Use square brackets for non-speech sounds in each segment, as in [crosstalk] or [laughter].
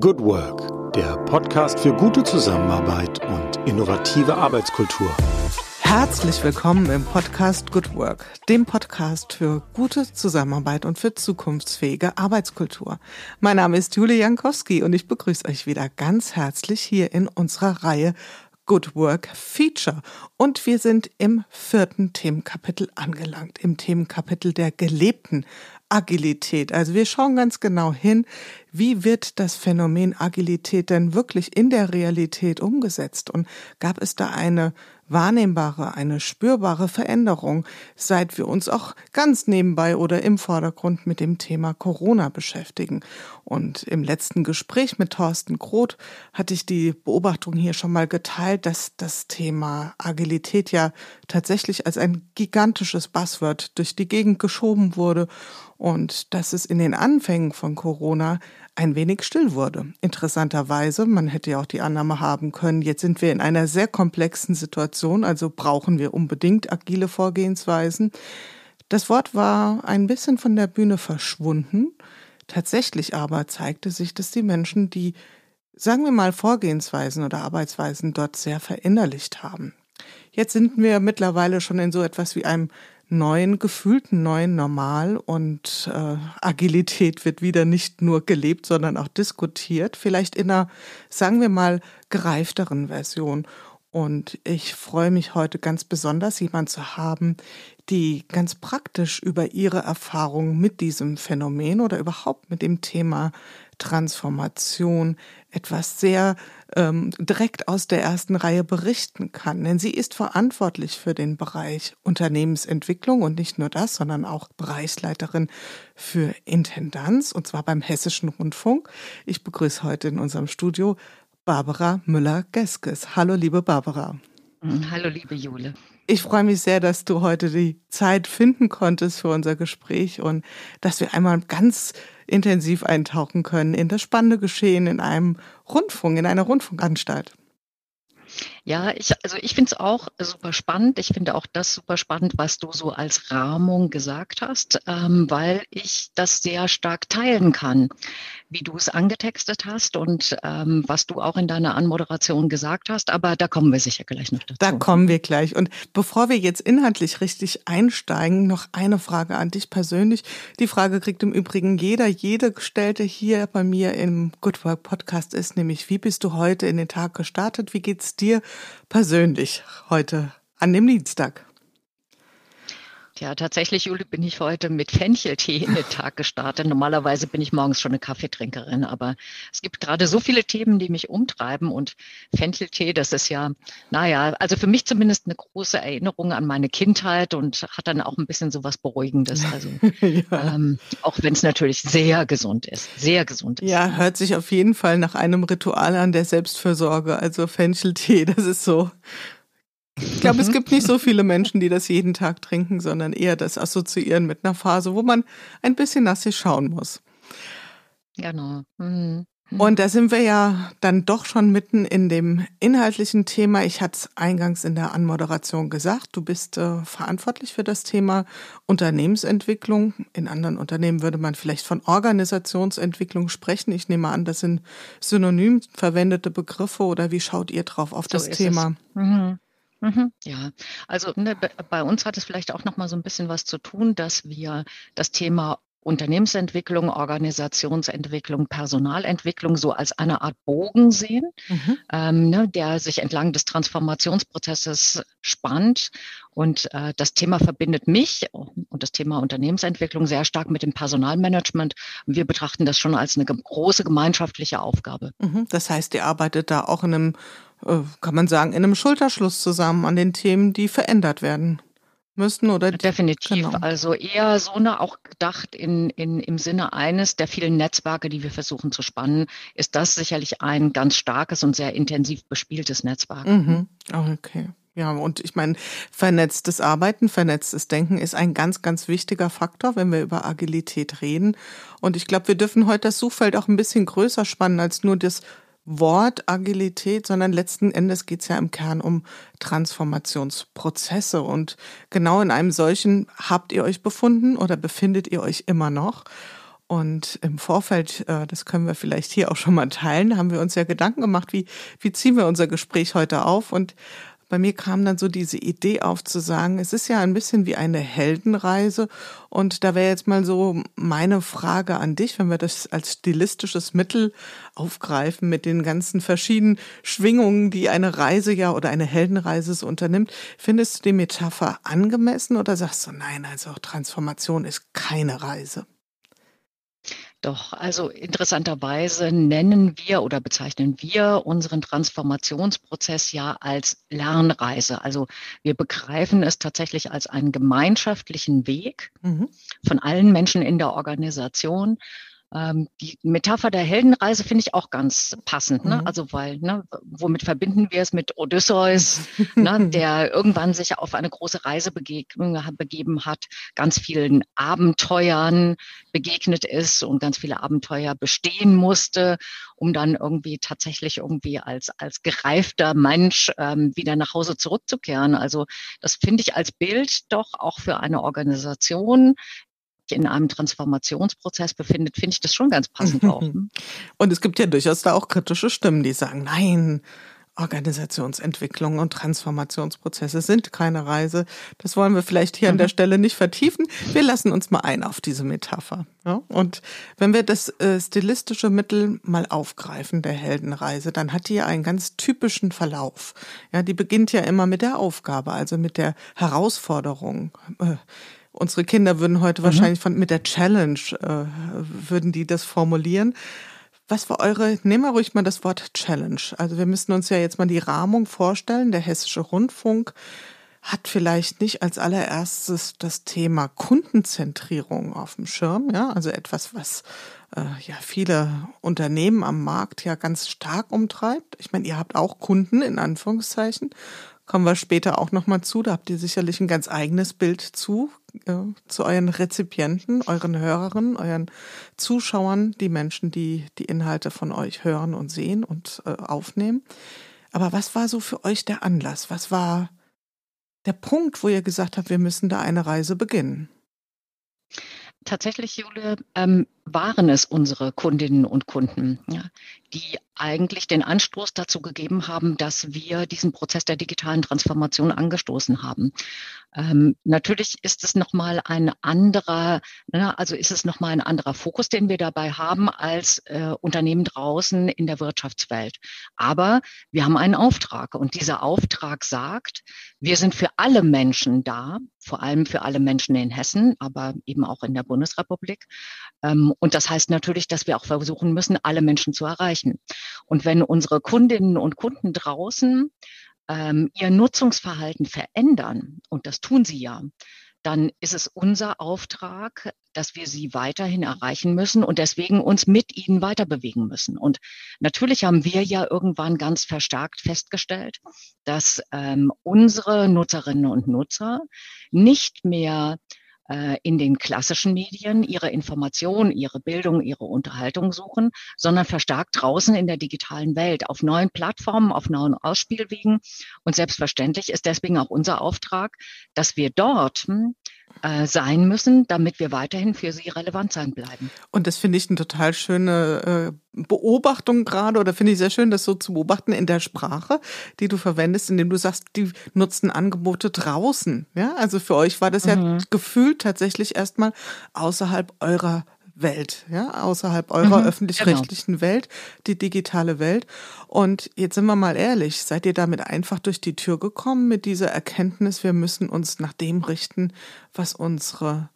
Good Work, der Podcast für gute Zusammenarbeit und innovative Arbeitskultur. Herzlich willkommen im Podcast Good Work, dem Podcast für gute Zusammenarbeit und für zukunftsfähige Arbeitskultur. Mein Name ist Julie Jankowski und ich begrüße euch wieder ganz herzlich hier in unserer Reihe Good Work Feature. Und wir sind im vierten Themenkapitel angelangt, im Themenkapitel der gelebten Agilität. Also wir schauen ganz genau hin, wie wird das Phänomen Agilität denn wirklich in der Realität umgesetzt? Und gab es da eine wahrnehmbare, eine spürbare Veränderung, seit wir uns auch ganz nebenbei oder im Vordergrund mit dem Thema Corona beschäftigen. Und im letzten Gespräch mit Thorsten Groth hatte ich die Beobachtung hier schon mal geteilt, dass das Thema Agilität ja tatsächlich als ein gigantisches Buzzword durch die Gegend geschoben wurde und dass es in den Anfängen von Corona ein wenig still wurde. Interessanterweise, man hätte ja auch die Annahme haben können, jetzt sind wir in einer sehr komplexen Situation, also brauchen wir unbedingt agile Vorgehensweisen. Das Wort war ein bisschen von der Bühne verschwunden. Tatsächlich aber zeigte sich, dass die Menschen die, sagen wir mal, Vorgehensweisen oder Arbeitsweisen dort sehr verinnerlicht haben. Jetzt sind wir mittlerweile schon in so etwas wie einem neuen, gefühlten neuen Normal und äh, Agilität wird wieder nicht nur gelebt, sondern auch diskutiert, vielleicht in einer, sagen wir mal, gereifteren Version. Und ich freue mich heute ganz besonders, jemand zu haben, die ganz praktisch über ihre Erfahrungen mit diesem Phänomen oder überhaupt mit dem Thema Transformation etwas sehr ähm, direkt aus der ersten Reihe berichten kann. Denn sie ist verantwortlich für den Bereich Unternehmensentwicklung und nicht nur das, sondern auch Bereichsleiterin für Intendanz und zwar beim Hessischen Rundfunk. Ich begrüße heute in unserem Studio Barbara Müller-Geskes. Hallo, liebe Barbara. Hallo, liebe Jule. Ich freue mich sehr, dass du heute die Zeit finden konntest für unser Gespräch und dass wir einmal ganz intensiv eintauchen können in das spannende Geschehen in einem Rundfunk, in einer Rundfunkanstalt. Ja, ich, also ich finde es auch super spannend. Ich finde auch das super spannend, was du so als Rahmung gesagt hast, ähm, weil ich das sehr stark teilen kann, wie du es angetextet hast und ähm, was du auch in deiner Anmoderation gesagt hast. Aber da kommen wir sicher gleich noch dazu. Da kommen wir gleich. Und bevor wir jetzt inhaltlich richtig einsteigen, noch eine Frage an dich persönlich. Die Frage kriegt im Übrigen jeder, jede gestellte hier bei mir im Good Work Podcast ist, nämlich wie bist du heute in den Tag gestartet? Wie geht's dir persönlich heute an dem Dienstag? Ja, tatsächlich, Jule, bin ich heute mit Fencheltee in den Tag gestartet. Normalerweise bin ich morgens schon eine Kaffeetrinkerin, aber es gibt gerade so viele Themen, die mich umtreiben und Fencheltee, das ist ja, naja, also für mich zumindest eine große Erinnerung an meine Kindheit und hat dann auch ein bisschen so was Beruhigendes. Also, [laughs] ja. ähm, auch wenn es natürlich sehr gesund ist, sehr gesund ist. Ja, hört sich auf jeden Fall nach einem Ritual an der Selbstfürsorge. Also Fencheltee, [laughs] das ist so ich glaube, es gibt nicht so viele Menschen, die das jeden Tag trinken, sondern eher das assoziieren mit einer Phase, wo man ein bisschen nach sich schauen muss. Genau. Mhm. mhm. Und da sind wir ja dann doch schon mitten in dem inhaltlichen Thema. Ich hatte es eingangs in der Anmoderation gesagt, du bist äh, verantwortlich für das Thema Unternehmensentwicklung. In anderen Unternehmen würde man vielleicht von Organisationsentwicklung sprechen. Ich nehme an, das sind synonym verwendete Begriffe oder wie schaut ihr drauf auf so das Thema? Mhm. Mhm. Ja, also ne, bei uns hat es vielleicht auch noch mal so ein bisschen was zu tun, dass wir das Thema Unternehmensentwicklung, Organisationsentwicklung, Personalentwicklung so als eine Art Bogen sehen, mhm. ähm, ne, der sich entlang des Transformationsprozesses spannt. Und äh, das Thema verbindet mich und das Thema Unternehmensentwicklung sehr stark mit dem Personalmanagement. Wir betrachten das schon als eine große gemeinschaftliche Aufgabe. Mhm. Das heißt, ihr arbeitet da auch in einem äh, kann man sagen, in einem Schulterschluss zusammen an den Themen, die verändert werden müssten oder definitiv genau. also eher so eine auch gedacht in, in im Sinne eines der vielen Netzwerke die wir versuchen zu spannen ist das sicherlich ein ganz starkes und sehr intensiv bespieltes Netzwerk mhm. okay ja, und ich meine, vernetztes Arbeiten, vernetztes Denken ist ein ganz, ganz wichtiger Faktor, wenn wir über Agilität reden. Und ich glaube, wir dürfen heute das Suchfeld auch ein bisschen größer spannen als nur das Wort Agilität, sondern letzten Endes geht es ja im Kern um Transformationsprozesse. Und genau in einem solchen habt ihr euch befunden oder befindet ihr euch immer noch. Und im Vorfeld, äh, das können wir vielleicht hier auch schon mal teilen, haben wir uns ja Gedanken gemacht, wie, wie ziehen wir unser Gespräch heute auf und bei mir kam dann so diese Idee auf zu sagen, es ist ja ein bisschen wie eine Heldenreise. Und da wäre jetzt mal so meine Frage an dich, wenn wir das als stilistisches Mittel aufgreifen mit den ganzen verschiedenen Schwingungen, die eine Reise ja oder eine Heldenreise so unternimmt. Findest du die Metapher angemessen oder sagst du, nein, also Transformation ist keine Reise? Doch, also interessanterweise nennen wir oder bezeichnen wir unseren Transformationsprozess ja als Lernreise. Also wir begreifen es tatsächlich als einen gemeinschaftlichen Weg mhm. von allen Menschen in der Organisation, ähm, die Metapher der Heldenreise finde ich auch ganz passend. Ne? Mhm. Also weil, ne, womit verbinden wir es mit Odysseus, ne, [laughs] der irgendwann sich auf eine große Reise begeben hat, ganz vielen Abenteuern begegnet ist und ganz viele Abenteuer bestehen musste, um dann irgendwie tatsächlich irgendwie als, als gereifter Mensch ähm, wieder nach Hause zurückzukehren. Also das finde ich als Bild doch auch für eine Organisation in einem Transformationsprozess befindet, finde ich das schon ganz passend auch. [laughs] Ne? Und es gibt ja durchaus da auch kritische Stimmen, die sagen, nein, Organisationsentwicklung und Transformationsprozesse sind keine Reise. Das wollen wir vielleicht hier mhm. an der mhm. Stelle nicht vertiefen. Wir lassen uns mal ein auf diese Metapher. Ja? Und wenn wir das äh, stilistische Mittel mal aufgreifen, der Heldenreise, dann hat die ja einen ganz typischen Verlauf. Ja, die beginnt ja immer mit der Aufgabe, also mit der Herausforderung. Äh, Unsere Kinder würden heute mhm. wahrscheinlich von, mit der Challenge, äh, würden die das formulieren. Was war eure, nehmen wir ruhig mal das Wort Challenge. Also wir müssen uns ja jetzt mal die Rahmung vorstellen. Der Hessische Rundfunk hat vielleicht nicht als allererstes das Thema Kundenzentrierung auf dem Schirm, ja, also etwas, was äh, ja viele Unternehmen am Markt ja ganz stark umtreibt. Ich meine, ihr habt auch Kunden in Anführungszeichen Kommen wir später auch nochmal zu. Da habt ihr sicherlich ein ganz eigenes Bild zu, äh, zu euren Rezipienten, euren Hörerinnen, euren Zuschauern, die Menschen, die die Inhalte von euch hören und sehen und äh, aufnehmen. Aber was war so für euch der Anlass? Was war der Punkt, wo ihr gesagt habt, wir müssen da eine Reise beginnen? Tatsächlich, Jule, ähm, waren es unsere Kundinnen und Kunden, ja, die eigentlich den Anstoß dazu gegeben haben, dass wir diesen Prozess der digitalen Transformation angestoßen haben. Ähm, natürlich ist es nochmal ein anderer, ne, also ist es nochmal ein anderer Fokus, den wir dabei haben als äh, Unternehmen draußen in der Wirtschaftswelt. Aber wir haben einen Auftrag und dieser Auftrag sagt, wir sind für alle Menschen da, vor allem für alle Menschen in Hessen, aber eben auch in der Bundesrepublik. Ähm, und das heißt natürlich, dass wir auch versuchen müssen, alle Menschen zu erreichen. Und wenn unsere Kundinnen und Kunden draußen ähm, ihr Nutzungsverhalten verändern, und das tun sie ja, dann ist es unser Auftrag, dass wir sie weiterhin erreichen müssen und deswegen uns mit ihnen weiter bewegen müssen. Und natürlich haben wir ja irgendwann ganz verstärkt festgestellt, dass ähm, unsere Nutzerinnen und Nutzer nicht mehr in den klassischen Medien ihre Information, ihre Bildung, ihre Unterhaltung suchen, sondern verstärkt draußen in der digitalen Welt, auf neuen Plattformen, auf neuen Ausspielwegen. Und selbstverständlich ist deswegen auch unser Auftrag, dass wir dort hm, äh, sein müssen, damit wir weiterhin für sie relevant sein bleiben. Und das finde ich eine total schöne äh, Beobachtung gerade oder finde ich sehr schön, das so zu beobachten in der Sprache, die du verwendest, indem du sagst, die nutzen Angebote draußen. Ja, also für euch war das mhm. ja gefühlt tatsächlich erstmal außerhalb eurer Welt, ja, außerhalb eurer mhm, öffentlich-rechtlichen genau. Welt, die digitale Welt. Und jetzt sind wir mal ehrlich, seid ihr damit einfach durch die Tür gekommen mit dieser Erkenntnis, wir müssen uns nach dem richten, was unsere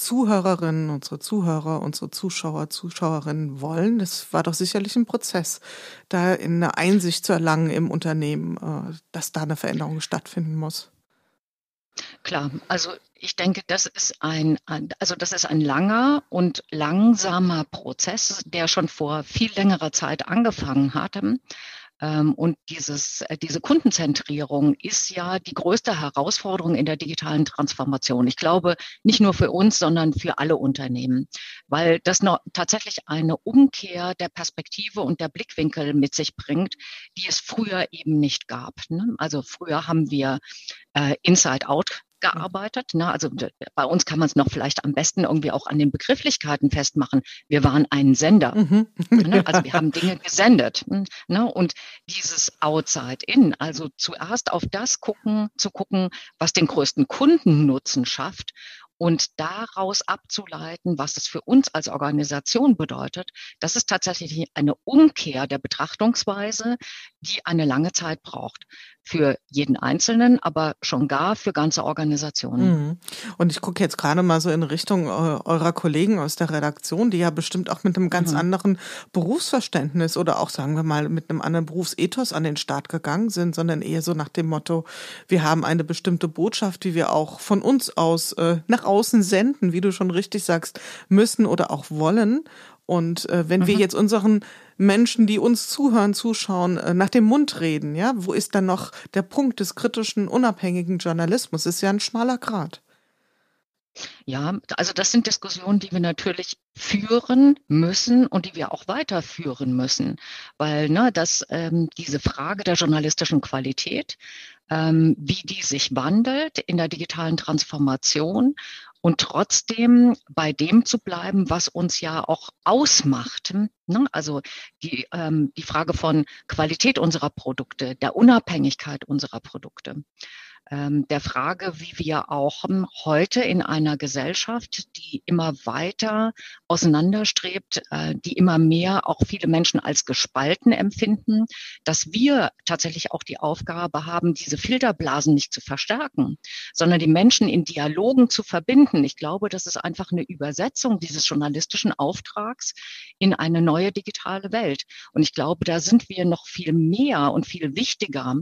Zuhörerinnen, unsere Zuhörer, unsere Zuschauer, Zuschauerinnen wollen. Das war doch sicherlich ein Prozess, da in eine Einsicht zu erlangen im Unternehmen, äh, dass da eine Veränderung stattfinden muss. Klar, also ich denke, das ist ein, also das ist ein langer und langsamer Prozess, der schon vor viel längerer Zeit angefangen hatte. Ähm, und dieses, äh, diese Kundenzentrierung ist ja die größte Herausforderung in der digitalen Transformation. Ich glaube, nicht nur für uns, sondern für alle Unternehmen, weil das noch tatsächlich eine Umkehr der Perspektive und der Blickwinkel mit sich bringt, die es früher eben nicht gab. Ne? Also früher haben wir äh, Inside-Out gearbeitet. Ne? Also bei uns kann man es noch vielleicht am besten irgendwie auch an den Begrifflichkeiten festmachen. Wir waren ein Sender. Mhm. Ne? Also wir [laughs] haben Dinge gesendet. Ne? Und dieses Outside In, also zuerst auf das gucken, zu gucken, was den größten Kundennutzen schafft und daraus abzuleiten, was es für uns als Organisation bedeutet, das ist tatsächlich eine Umkehr der Betrachtungsweise, die eine lange Zeit braucht. Für jeden Einzelnen, aber schon gar für ganze Organisationen. Mhm. Und ich gucke jetzt gerade mal so in Richtung eurer Kollegen aus der Redaktion, die ja bestimmt auch mit einem ganz mhm. anderen Berufsverständnis oder auch, sagen wir mal, mit einem anderen Berufsethos an den Start gegangen sind, sondern eher so nach dem Motto, wir haben eine bestimmte Botschaft, die wir auch von uns aus äh, nach außen senden, wie du schon richtig sagst, müssen oder auch wollen. Und äh, wenn mhm. wir jetzt unseren Menschen, die uns zuhören, zuschauen, äh, nach dem Mund reden, ja, wo ist dann noch der Punkt des kritischen, unabhängigen Journalismus? Das ist ja ein schmaler Grad. Ja, also das sind Diskussionen, die wir natürlich führen müssen und die wir auch weiterführen müssen, weil ne, das, ähm, diese Frage der journalistischen Qualität, ähm, wie die sich wandelt in der digitalen Transformation und trotzdem bei dem zu bleiben, was uns ja auch ausmacht. Ne? Also die, ähm, die Frage von Qualität unserer Produkte, der Unabhängigkeit unserer Produkte der Frage, wie wir auch ähm, heute in einer Gesellschaft, die immer weiter auseinanderstrebt, äh, die immer mehr auch viele Menschen als gespalten empfinden, dass wir tatsächlich auch die Aufgabe haben, diese Filterblasen nicht zu verstärken, sondern die Menschen in Dialogen zu verbinden. Ich glaube, das ist einfach eine Übersetzung dieses journalistischen Auftrags in eine neue digitale Welt. Und ich glaube, da sind wir noch viel mehr und viel wichtiger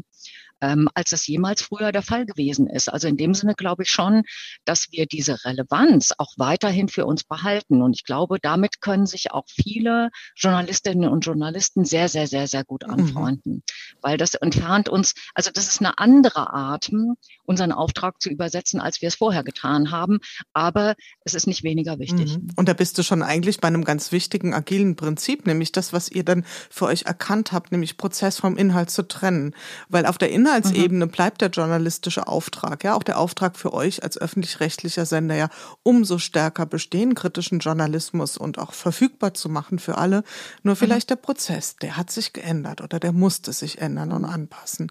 ähm, als es jemals früher der Fall gewesen ist. Also in dem Sinne glaube ich schon, dass wir diese Relevanz auch weiterhin für uns behalten. Und ich glaube, damit können sich auch viele Journalistinnen und Journalisten sehr, sehr, sehr, sehr gut mhm. anfreunden. Mhm. Weil das entfernt uns, also das ist eine andere Art, hm, unseren Auftrag zu übersetzen, als wir es vorher getan haben. Aber es ist nicht weniger wichtig. Mhm. Und da bist du schon eigentlich bei einem ganz wichtigen agilen Prinzip, nämlich das, was ihr dann für euch erkannt habt, nämlich Prozess vom Inhalt zu trennen. Weil auf der Inhalt Inhaltsebene mhm. bleibt der journalistische Auftrag, ja, auch der Auftrag für euch als öffentlich-rechtlicher Sender ja umso stärker bestehen, kritischen Journalismus und auch verfügbar zu machen für alle. Nur mhm. vielleicht mhm. der Prozess, der hat sich geändert oder der musste sich ändern und anpassen.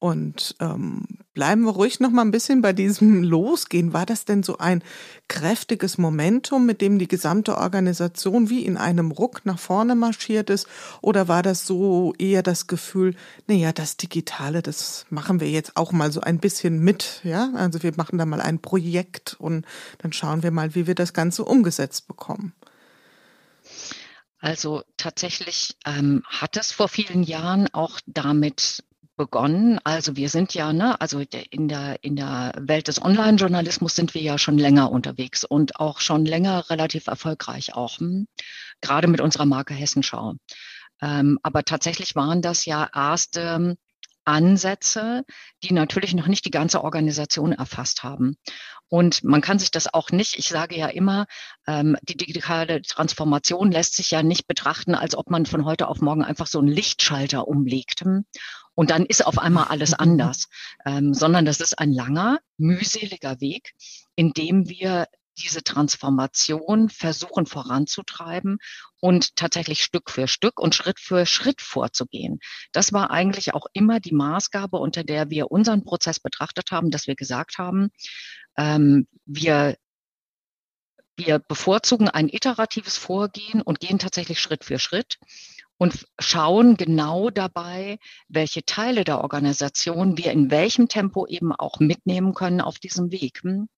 Und ähm, bleiben wir ruhig noch mal ein bisschen bei diesem [laughs] Losgehen. War das denn so ein kräftiges Momentum, mit dem die gesamte Organisation wie in einem Ruck nach vorne marschiert ist? Oder war das so eher das Gefühl, naja, das Digitale, das machen wir jetzt auch mal so ein bisschen mit, ja? Also wir machen da mal ein Projekt und dann schauen wir mal, wie wir das Ganze umgesetzt bekommen. Also tatsächlich ähm, hat es vor vielen Jahren auch damit begonnen. Also wir sind ja, ne, also in der, in der Welt des Online-Journalismus sind wir ja schon länger unterwegs und auch schon länger relativ erfolgreich auch, hm, gerade mit unserer Marke Hessenschau. Ähm, aber tatsächlich waren das ja erste Ansätze, die natürlich noch nicht die ganze Organisation erfasst haben. Und man kann sich das auch nicht, ich sage ja immer, ähm, die digitale Transformation lässt sich ja nicht betrachten, als ob man von heute auf morgen einfach so einen Lichtschalter umlegt und dann ist auf einmal alles [laughs] anders, ähm, sondern das ist ein langer, mühseliger Weg, in dem wir diese Transformation versuchen voranzutreiben und tatsächlich Stück für Stück und Schritt für Schritt vorzugehen. Das war eigentlich auch immer die Maßgabe, unter der wir unseren Prozess betrachtet haben, dass wir gesagt haben, ähm, wir wir bevorzugen ein iteratives Vorgehen und gehen tatsächlich Schritt für Schritt und schauen genau dabei, welche Teile der Organisation wir in welchem Tempo eben auch mitnehmen können auf diesem Weg. Hm?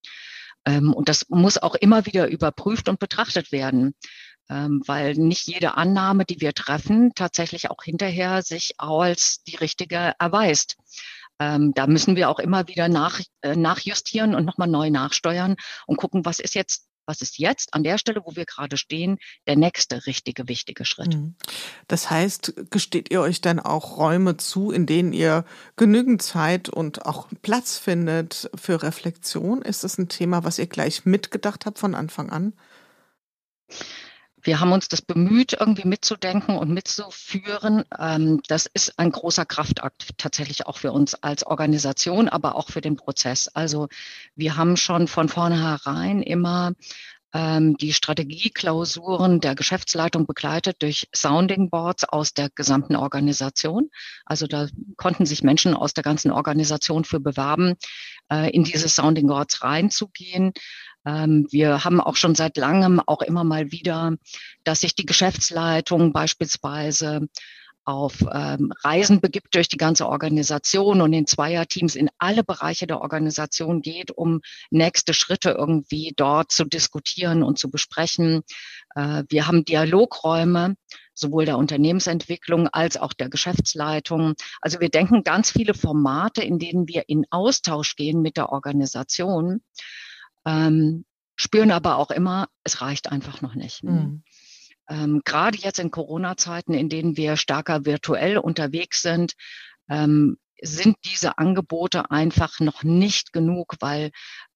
Ähm, und das muss auch immer wieder überprüft und betrachtet werden, ähm, weil nicht jede Annahme, die wir treffen, tatsächlich auch hinterher sich als die richtige erweist. Ähm, da müssen wir auch immer wieder nach, äh, nachjustieren und nochmal neu nachsteuern und gucken, was ist jetzt was ist jetzt an der Stelle, wo wir gerade stehen, der nächste richtige, wichtige Schritt. Mhm. Das heißt, gesteht ihr euch dann auch Räume zu, in denen ihr genügend Zeit und auch Platz findet für Reflexion? Ist das ein Thema, was ihr gleich mitgedacht habt von Anfang an? Wir haben uns das bemüht, irgendwie mitzudenken und mitzuführen. Ähm, das ist ein großer Kraftakt tatsächlich auch für uns als Organisation, aber auch für den Prozess. Also wir haben schon von vornherein immer ähm, die Strategieklausuren der Geschäftsleitung begleitet durch Sounding Boards aus der gesamten Organisation. Also da konnten sich Menschen aus der ganzen Organisation für bewerben, äh, in diese Sounding Boards reinzugehen. Ähm, wir haben auch schon seit langem auch immer mal wieder, dass sich die Geschäftsleitung beispielsweise auf ähm, Reisen begibt durch die ganze Organisation und in Zweierteams in alle Bereiche der Organisation geht, um nächste Schritte irgendwie dort zu diskutieren und zu besprechen. Äh, wir haben Dialogräume, sowohl der Unternehmensentwicklung als auch der Geschäftsleitung. Also wir denken ganz viele Formate, in denen wir in Austausch gehen mit der Organisation, ähm, spüren aber auch immer, es reicht einfach noch nicht. Mhm ähm, gerade jetzt in Corona-Zeiten, in denen wir stärker virtuell unterwegs sind, ähm, sind diese Angebote einfach noch nicht genug, weil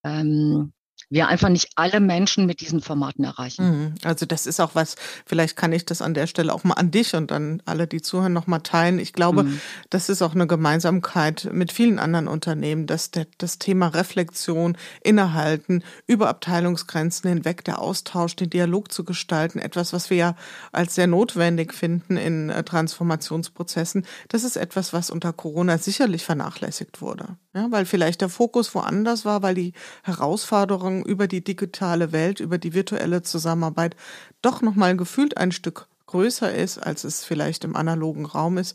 ähm, wir einfach nicht alle Menschen mit diesen Formaten erreichen. Mhm. Also das ist auch was, vielleicht kann ich das an der Stelle auch mal an dich und an alle, die zuhören, nochmal teilen. Ich glaube, mhm. das ist auch eine Gemeinsamkeit mit vielen anderen Unternehmen, dass der, das Thema Reflexion, Innehalten, über Abteilungsgrenzen hinweg, der Austausch, den Dialog zu gestalten, etwas, was wir ja als sehr notwendig finden in äh, Transformationsprozessen, das ist etwas, was unter Corona sicherlich vernachlässigt wurde. Ja, weil vielleicht der Fokus woanders war, weil die Herausforderungen über die digitale Welt, über die virtuelle Zusammenarbeit doch nochmal gefühlt ein Stück größer ist, als es vielleicht im analogen Raum ist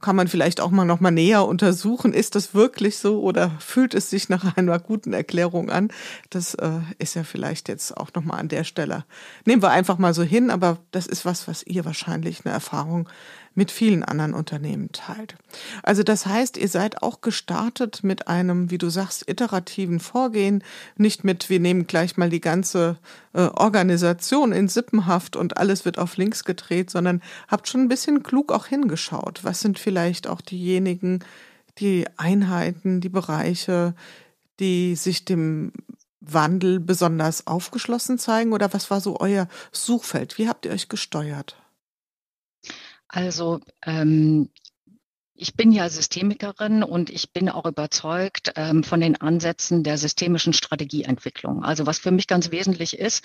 kann man vielleicht auch mal noch mal näher untersuchen, ist das wirklich so oder fühlt es sich nach einer guten Erklärung an? Das äh, ist ja vielleicht jetzt auch noch mal an der Stelle. Nehmen wir einfach mal so hin, aber das ist was, was ihr wahrscheinlich eine Erfahrung mit vielen anderen Unternehmen teilt. Also das heißt, ihr seid auch gestartet mit einem, wie du sagst, iterativen Vorgehen, nicht mit, wir nehmen gleich mal die ganze äh, Organisation in Sippenhaft und alles wird auf links gedreht, sondern habt schon ein bisschen klug auch hingeschaut. Was sind vielleicht auch diejenigen, die Einheiten, die Bereiche, die sich dem Wandel besonders aufgeschlossen zeigen? Oder was war so euer Suchfeld? Wie habt ihr euch gesteuert? Also ähm, ich bin ja Systemikerin und ich bin auch überzeugt ähm, von den Ansätzen der systemischen Strategieentwicklung. Also was für mich ganz wesentlich ist,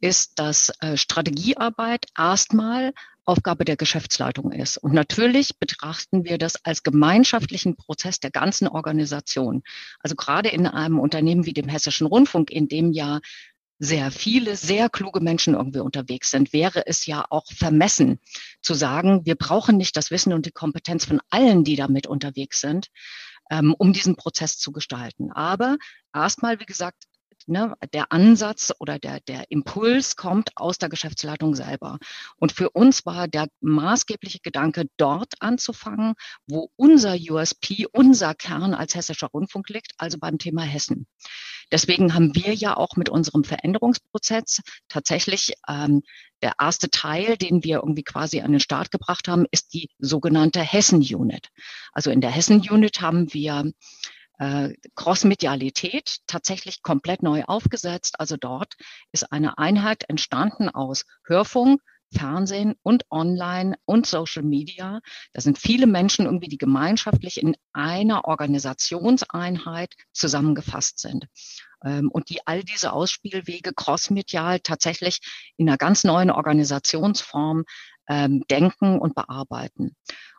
ist, dass äh, Strategiearbeit erstmal Aufgabe der Geschäftsleitung ist. Und natürlich betrachten wir das als gemeinschaftlichen Prozess der ganzen Organisation. Also gerade in einem Unternehmen wie dem Hessischen Rundfunk, in dem ja sehr viele, sehr kluge Menschen irgendwie unterwegs sind, wäre es ja auch vermessen zu sagen, wir brauchen nicht das Wissen und die Kompetenz von allen, die damit unterwegs sind, ähm, um diesen Prozess zu gestalten. Aber erstmal, wie gesagt, ne, der Ansatz oder der, der Impuls kommt aus der Geschäftsleitung selber. Und für uns war der maßgebliche Gedanke, dort anzufangen, wo unser USP, unser Kern als hessischer Rundfunk liegt, also beim Thema Hessen. Deswegen haben wir ja auch mit unserem Veränderungsprozess tatsächlich ähm, der erste Teil, den wir irgendwie quasi an den Start gebracht haben, ist die sogenannte Hessen-Unit. Also in der Hessen-Unit haben wir äh, Cross-Medialität tatsächlich komplett neu aufgesetzt. Also dort ist eine Einheit entstanden aus Hörfunk, Fernsehen und Online und Social Media. Da sind viele Menschen irgendwie, die gemeinschaftlich in einer Organisationseinheit zusammengefasst sind. Ähm, und die all diese Ausspielwege crossmedial tatsächlich in einer ganz neuen Organisationsform ähm, denken und bearbeiten.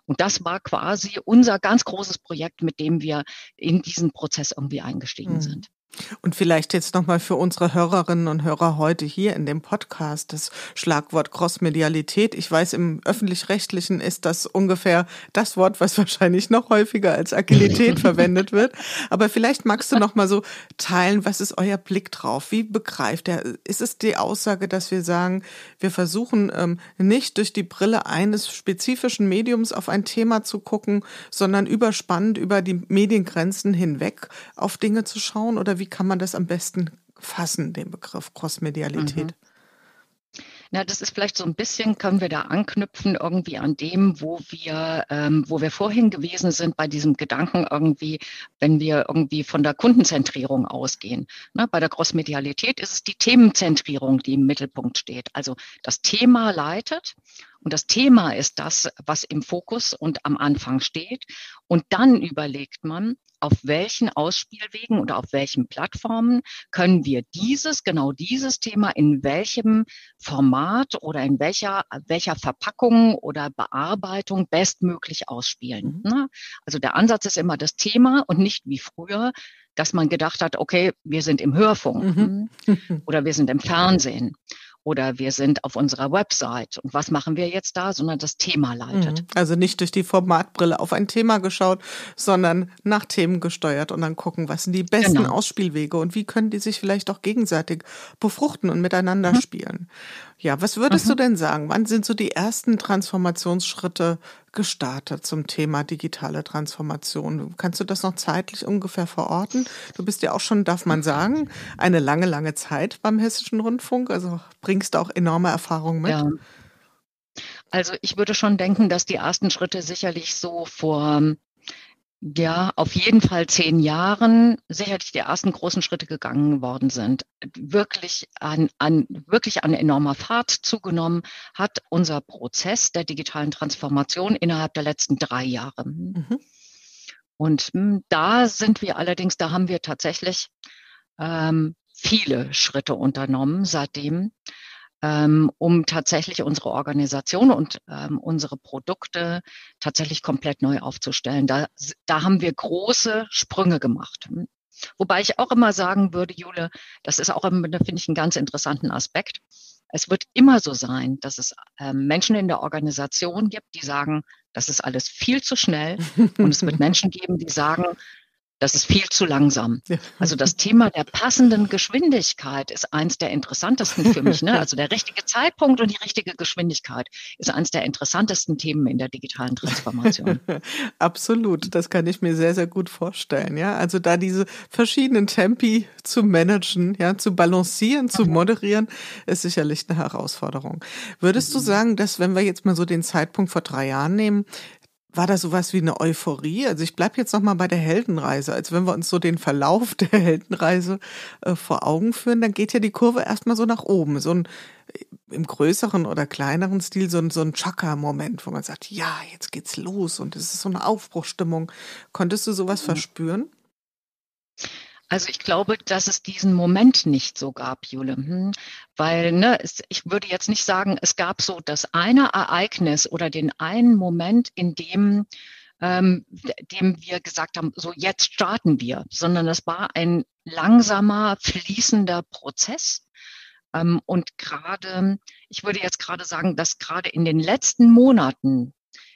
Und das war quasi unser ganz großes Projekt, mit dem wir in diesen Prozess irgendwie eingestiegen mhm. sind. Und vielleicht jetzt nochmal für unsere Hörerinnen und Hörer heute hier in dem Podcast das Schlagwort Crossmedialität. Ich weiß, im öffentlich-rechtlichen ist das ungefähr das Wort, was [laughs] wahrscheinlich noch häufiger als Agilität [laughs] verwendet wird. Aber vielleicht magst du nochmal so teilen, was ist euer Blick drauf? Wie begreift er? Ist es die Aussage, dass wir sagen, wir versuchen ähm, nicht durch die Brille eines spezifischen Mediums auf ein Thema zu gucken, sondern überspannend über die Mediengrenzen hinweg auf Dinge zu schauen? Oder wie kann man das am besten fassen, den Begriff Crossmedialität? Mhm. Na, das ist vielleicht so ein bisschen, können wir da anknüpfen irgendwie an dem, wo wir, ähm, wo wir vorhin gewesen sind bei diesem Gedanken irgendwie, wenn wir irgendwie von der Kundenzentrierung ausgehen. Na, bei der Crossmedialität ist es die Themenzentrierung, die im Mittelpunkt steht. Also das Thema leitet und das Thema ist das, was im Fokus und am Anfang steht. Und dann überlegt man, auf welchen Ausspielwegen oder auf welchen Plattformen können wir dieses, genau dieses Thema in welchem Format oder in welcher, welcher Verpackung oder Bearbeitung bestmöglich ausspielen. Mhm. Ne? Also der Ansatz ist immer das Thema und nicht wie früher, dass man gedacht hat, okay, wir sind im Hörfunk mhm. Hm, oder wir sind im Fernsehen oder wir sind auf unserer Website und was machen wir jetzt da, sondern das Thema leitet. Mhm. Also nicht durch die Formatbrille auf ein Thema geschaut, sondern nach Themen gesteuert und dann gucken, was sind die besten genau. Ausspielwege und wie können die sich vielleicht auch gegenseitig befruchten und miteinander mhm. spielen. Ja, was würdest mhm. du denn sagen? Wann sind so die ersten Transformationsschritte gestartet zum Thema digitale Transformation? Kannst du das noch zeitlich ungefähr verorten? Du bist ja auch schon, darf man sagen, eine lange, lange Zeit beim Hessischen Rundfunk. Also bringst du auch enorme Erfahrungen mit. Ja. Also ich würde schon denken, dass die ersten Schritte sicherlich so vor ja, auf jeden Fall zehn Jahren sicherlich die ersten großen Schritte gegangen worden sind. Wirklich an, an, wirklich an enormer Fahrt zugenommen hat unser Prozess der digitalen Transformation innerhalb der letzten drei Jahre. Mhm. Und hm, da sind wir allerdings, da haben wir tatsächlich ähm, viele Schritte unternommen seitdem ähm, um tatsächlich unsere Organisation und ähm, unsere Produkte tatsächlich komplett neu aufzustellen. Da, da haben wir große Sprünge gemacht. Wobei ich auch immer sagen würde, Jule, das ist auch, finde ich, einen ganz interessanten Aspekt. Es wird immer so sein, dass es äh, Menschen in der Organisation gibt, die sagen, das ist alles viel zu schnell. Und es wird [laughs] Menschen geben, die sagen, das ist viel zu langsam. Ja. Also das Thema der passenden Geschwindigkeit ist eins der interessantesten für mich. Ne? Also der richtige Zeitpunkt und die richtige Geschwindigkeit ist eins der interessantesten Themen in der digitalen Transformation. [laughs] Absolut, das kann ich mir sehr, sehr gut vorstellen. Ja, also da diese verschiedenen Tempi zu managen, ja, zu balancieren, zu mhm. moderieren, ist sicherlich eine Herausforderung. Würdest du mhm. sagen, dass wenn wir jetzt mal so den Zeitpunkt vor drei Jahren nehmen, war da sowas wie eine Euphorie? Also ich bleib jetzt noch mal bei der Heldenreise. Als wenn wir uns so den Verlauf [laughs] der Heldenreise äh, vor Augen führen, dann geht ja die Kurve erstmal so nach oben. So ein äh, im größeren oder kleineren Stil so ein, so ein Chaka-Moment, wo man sagt, ja, jetzt geht's los und es ist so eine Aufbruchstimmung. Konntest du sowas mhm. verspüren? Also ich glaube, dass es diesen Moment nicht so gab, Jule. Hm? Weil ne, es, ich würde jetzt nicht sagen, es gab so das eine Ereignis oder den einen Moment, in dem, ähm, dem wir gesagt haben, so jetzt starten wir, sondern es war ein langsamer, fließender Prozess. Ähm, und gerade, ich würde jetzt gerade sagen, dass gerade in den letzten Monaten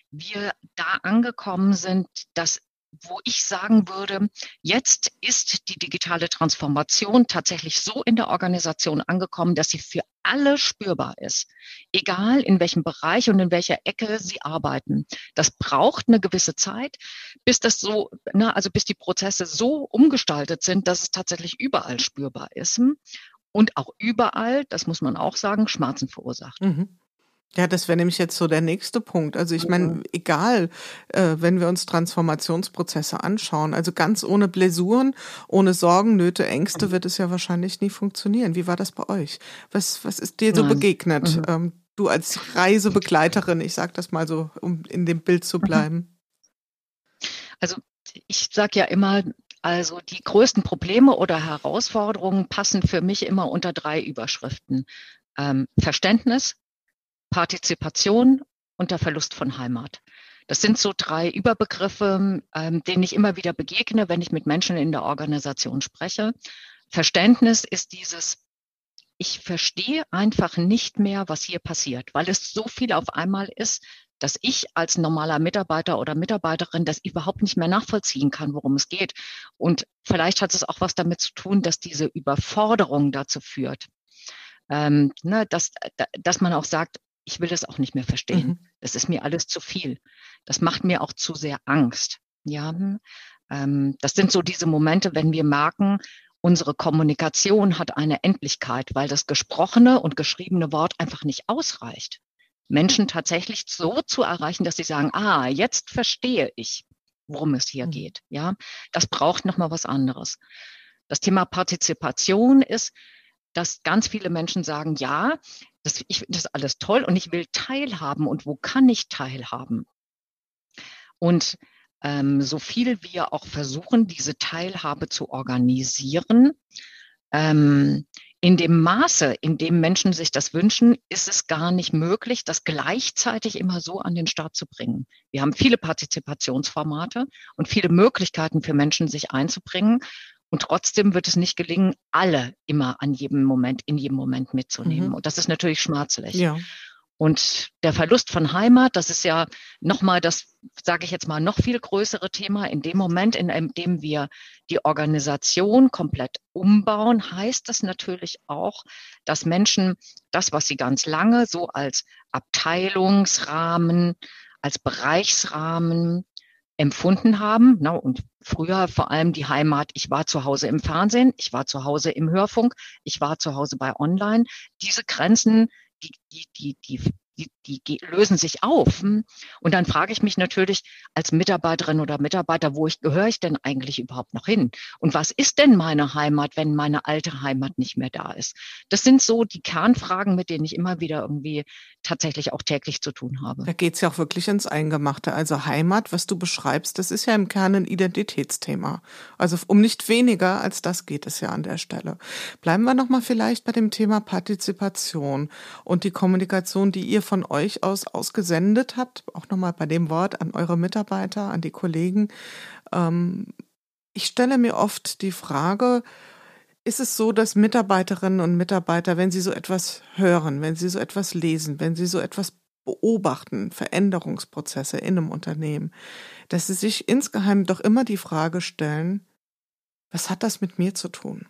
wir da angekommen sind, dass wo ich sagen würde, jetzt ist die digitale Transformation tatsächlich so in der Organisation angekommen, dass sie für alle spürbar ist, egal in welchem Bereich und in welcher Ecke sie arbeiten. Das braucht eine gewisse Zeit, bis das so, na, also bis die Prozesse so umgestaltet sind, dass es tatsächlich überall spürbar ist und auch überall, das muss man auch sagen, Schmerzen verursacht. Mhm. Ja, das wäre nämlich jetzt so der nächste Punkt. Also ich meine, egal, äh, wenn wir uns Transformationsprozesse anschauen, also ganz ohne Blessuren, ohne Sorgen, Nöte, Ängste mhm. wird es ja wahrscheinlich nie funktionieren. Wie war das bei euch? Was, was ist dir so begegnet? Mhm. Ähm, du als Reisebegleiterin, ich sag das mal so, um in dem Bild zu mhm. bleiben. Also ich sage ja immer, also die größten Probleme oder Herausforderungen passen für mich immer unter drei Überschriften. Ähm, Verständnis, Partizipation und der Verlust von Heimat. Das sind so drei Überbegriffe, ähm, denen ich immer wieder begegne, wenn ich mit Menschen in der Organisation spreche. Verständnis ist dieses, ich verstehe einfach nicht mehr, was hier passiert, weil es so viel auf einmal ist, dass ich als normaler Mitarbeiter oder Mitarbeiterin das überhaupt nicht mehr nachvollziehen kann, worum es geht. Und vielleicht hat es auch was damit zu tun, dass diese Überforderung dazu führt, ähm, ne, dass, dass man auch sagt, ich will das auch nicht mehr verstehen. Mhm. Das ist mir alles zu viel. Das macht mir auch zu sehr Angst. Ja, hm. ähm, das sind so diese Momente, wenn wir merken, unsere Kommunikation hat eine Endlichkeit, weil das gesprochene und geschriebene Wort einfach nicht ausreicht. Menschen tatsächlich so zu erreichen, dass sie sagen, ah, jetzt verstehe ich, worum es hier mhm. geht. Ja, das braucht nochmal was anderes. Das Thema Partizipation ist, dass ganz viele Menschen sagen, ja, das, ich finde das alles toll und ich will teilhaben. Und wo kann ich teilhaben? Und ähm, so viel wir auch versuchen, diese Teilhabe zu organisieren, ähm, in dem Maße, in dem Menschen sich das wünschen, ist es gar nicht möglich, das gleichzeitig immer so an den Start zu bringen. Wir haben viele Partizipationsformate und viele Möglichkeiten für Menschen, sich einzubringen. Und trotzdem wird es nicht gelingen, alle immer an jedem Moment, in jedem Moment mitzunehmen. Mhm. Und das ist natürlich schmerzlich. Ja. Und der Verlust von Heimat, das ist ja nochmal das, sage ich jetzt mal, noch viel größere Thema. In dem Moment, in dem wir die Organisation komplett umbauen, heißt das natürlich auch, dass Menschen das, was sie ganz lange so als Abteilungsrahmen, als Bereichsrahmen empfunden haben. Na, und früher vor allem die Heimat, ich war zu Hause im Fernsehen, ich war zu Hause im Hörfunk, ich war zu Hause bei Online. Diese Grenzen die, die, die, die die, die lösen sich auf. Und dann frage ich mich natürlich als Mitarbeiterin oder Mitarbeiter, wo ich gehöre ich denn eigentlich überhaupt noch hin? Und was ist denn meine Heimat, wenn meine alte Heimat nicht mehr da ist? Das sind so die Kernfragen, mit denen ich immer wieder irgendwie tatsächlich auch täglich zu tun habe. Da geht es ja auch wirklich ins Eingemachte. Also Heimat, was du beschreibst, das ist ja im Kern ein Identitätsthema. Also um nicht weniger als das geht es ja an der Stelle. Bleiben wir nochmal vielleicht bei dem Thema Partizipation und die Kommunikation, die ihr von euch aus ausgesendet habt, auch nochmal bei dem Wort an eure Mitarbeiter, an die Kollegen. Ähm, ich stelle mir oft die Frage, ist es so, dass Mitarbeiterinnen und Mitarbeiter, wenn sie so etwas hören, wenn sie so etwas lesen, wenn sie so etwas beobachten, Veränderungsprozesse in einem Unternehmen, dass sie sich insgeheim doch immer die Frage stellen, was hat das mit mir zu tun?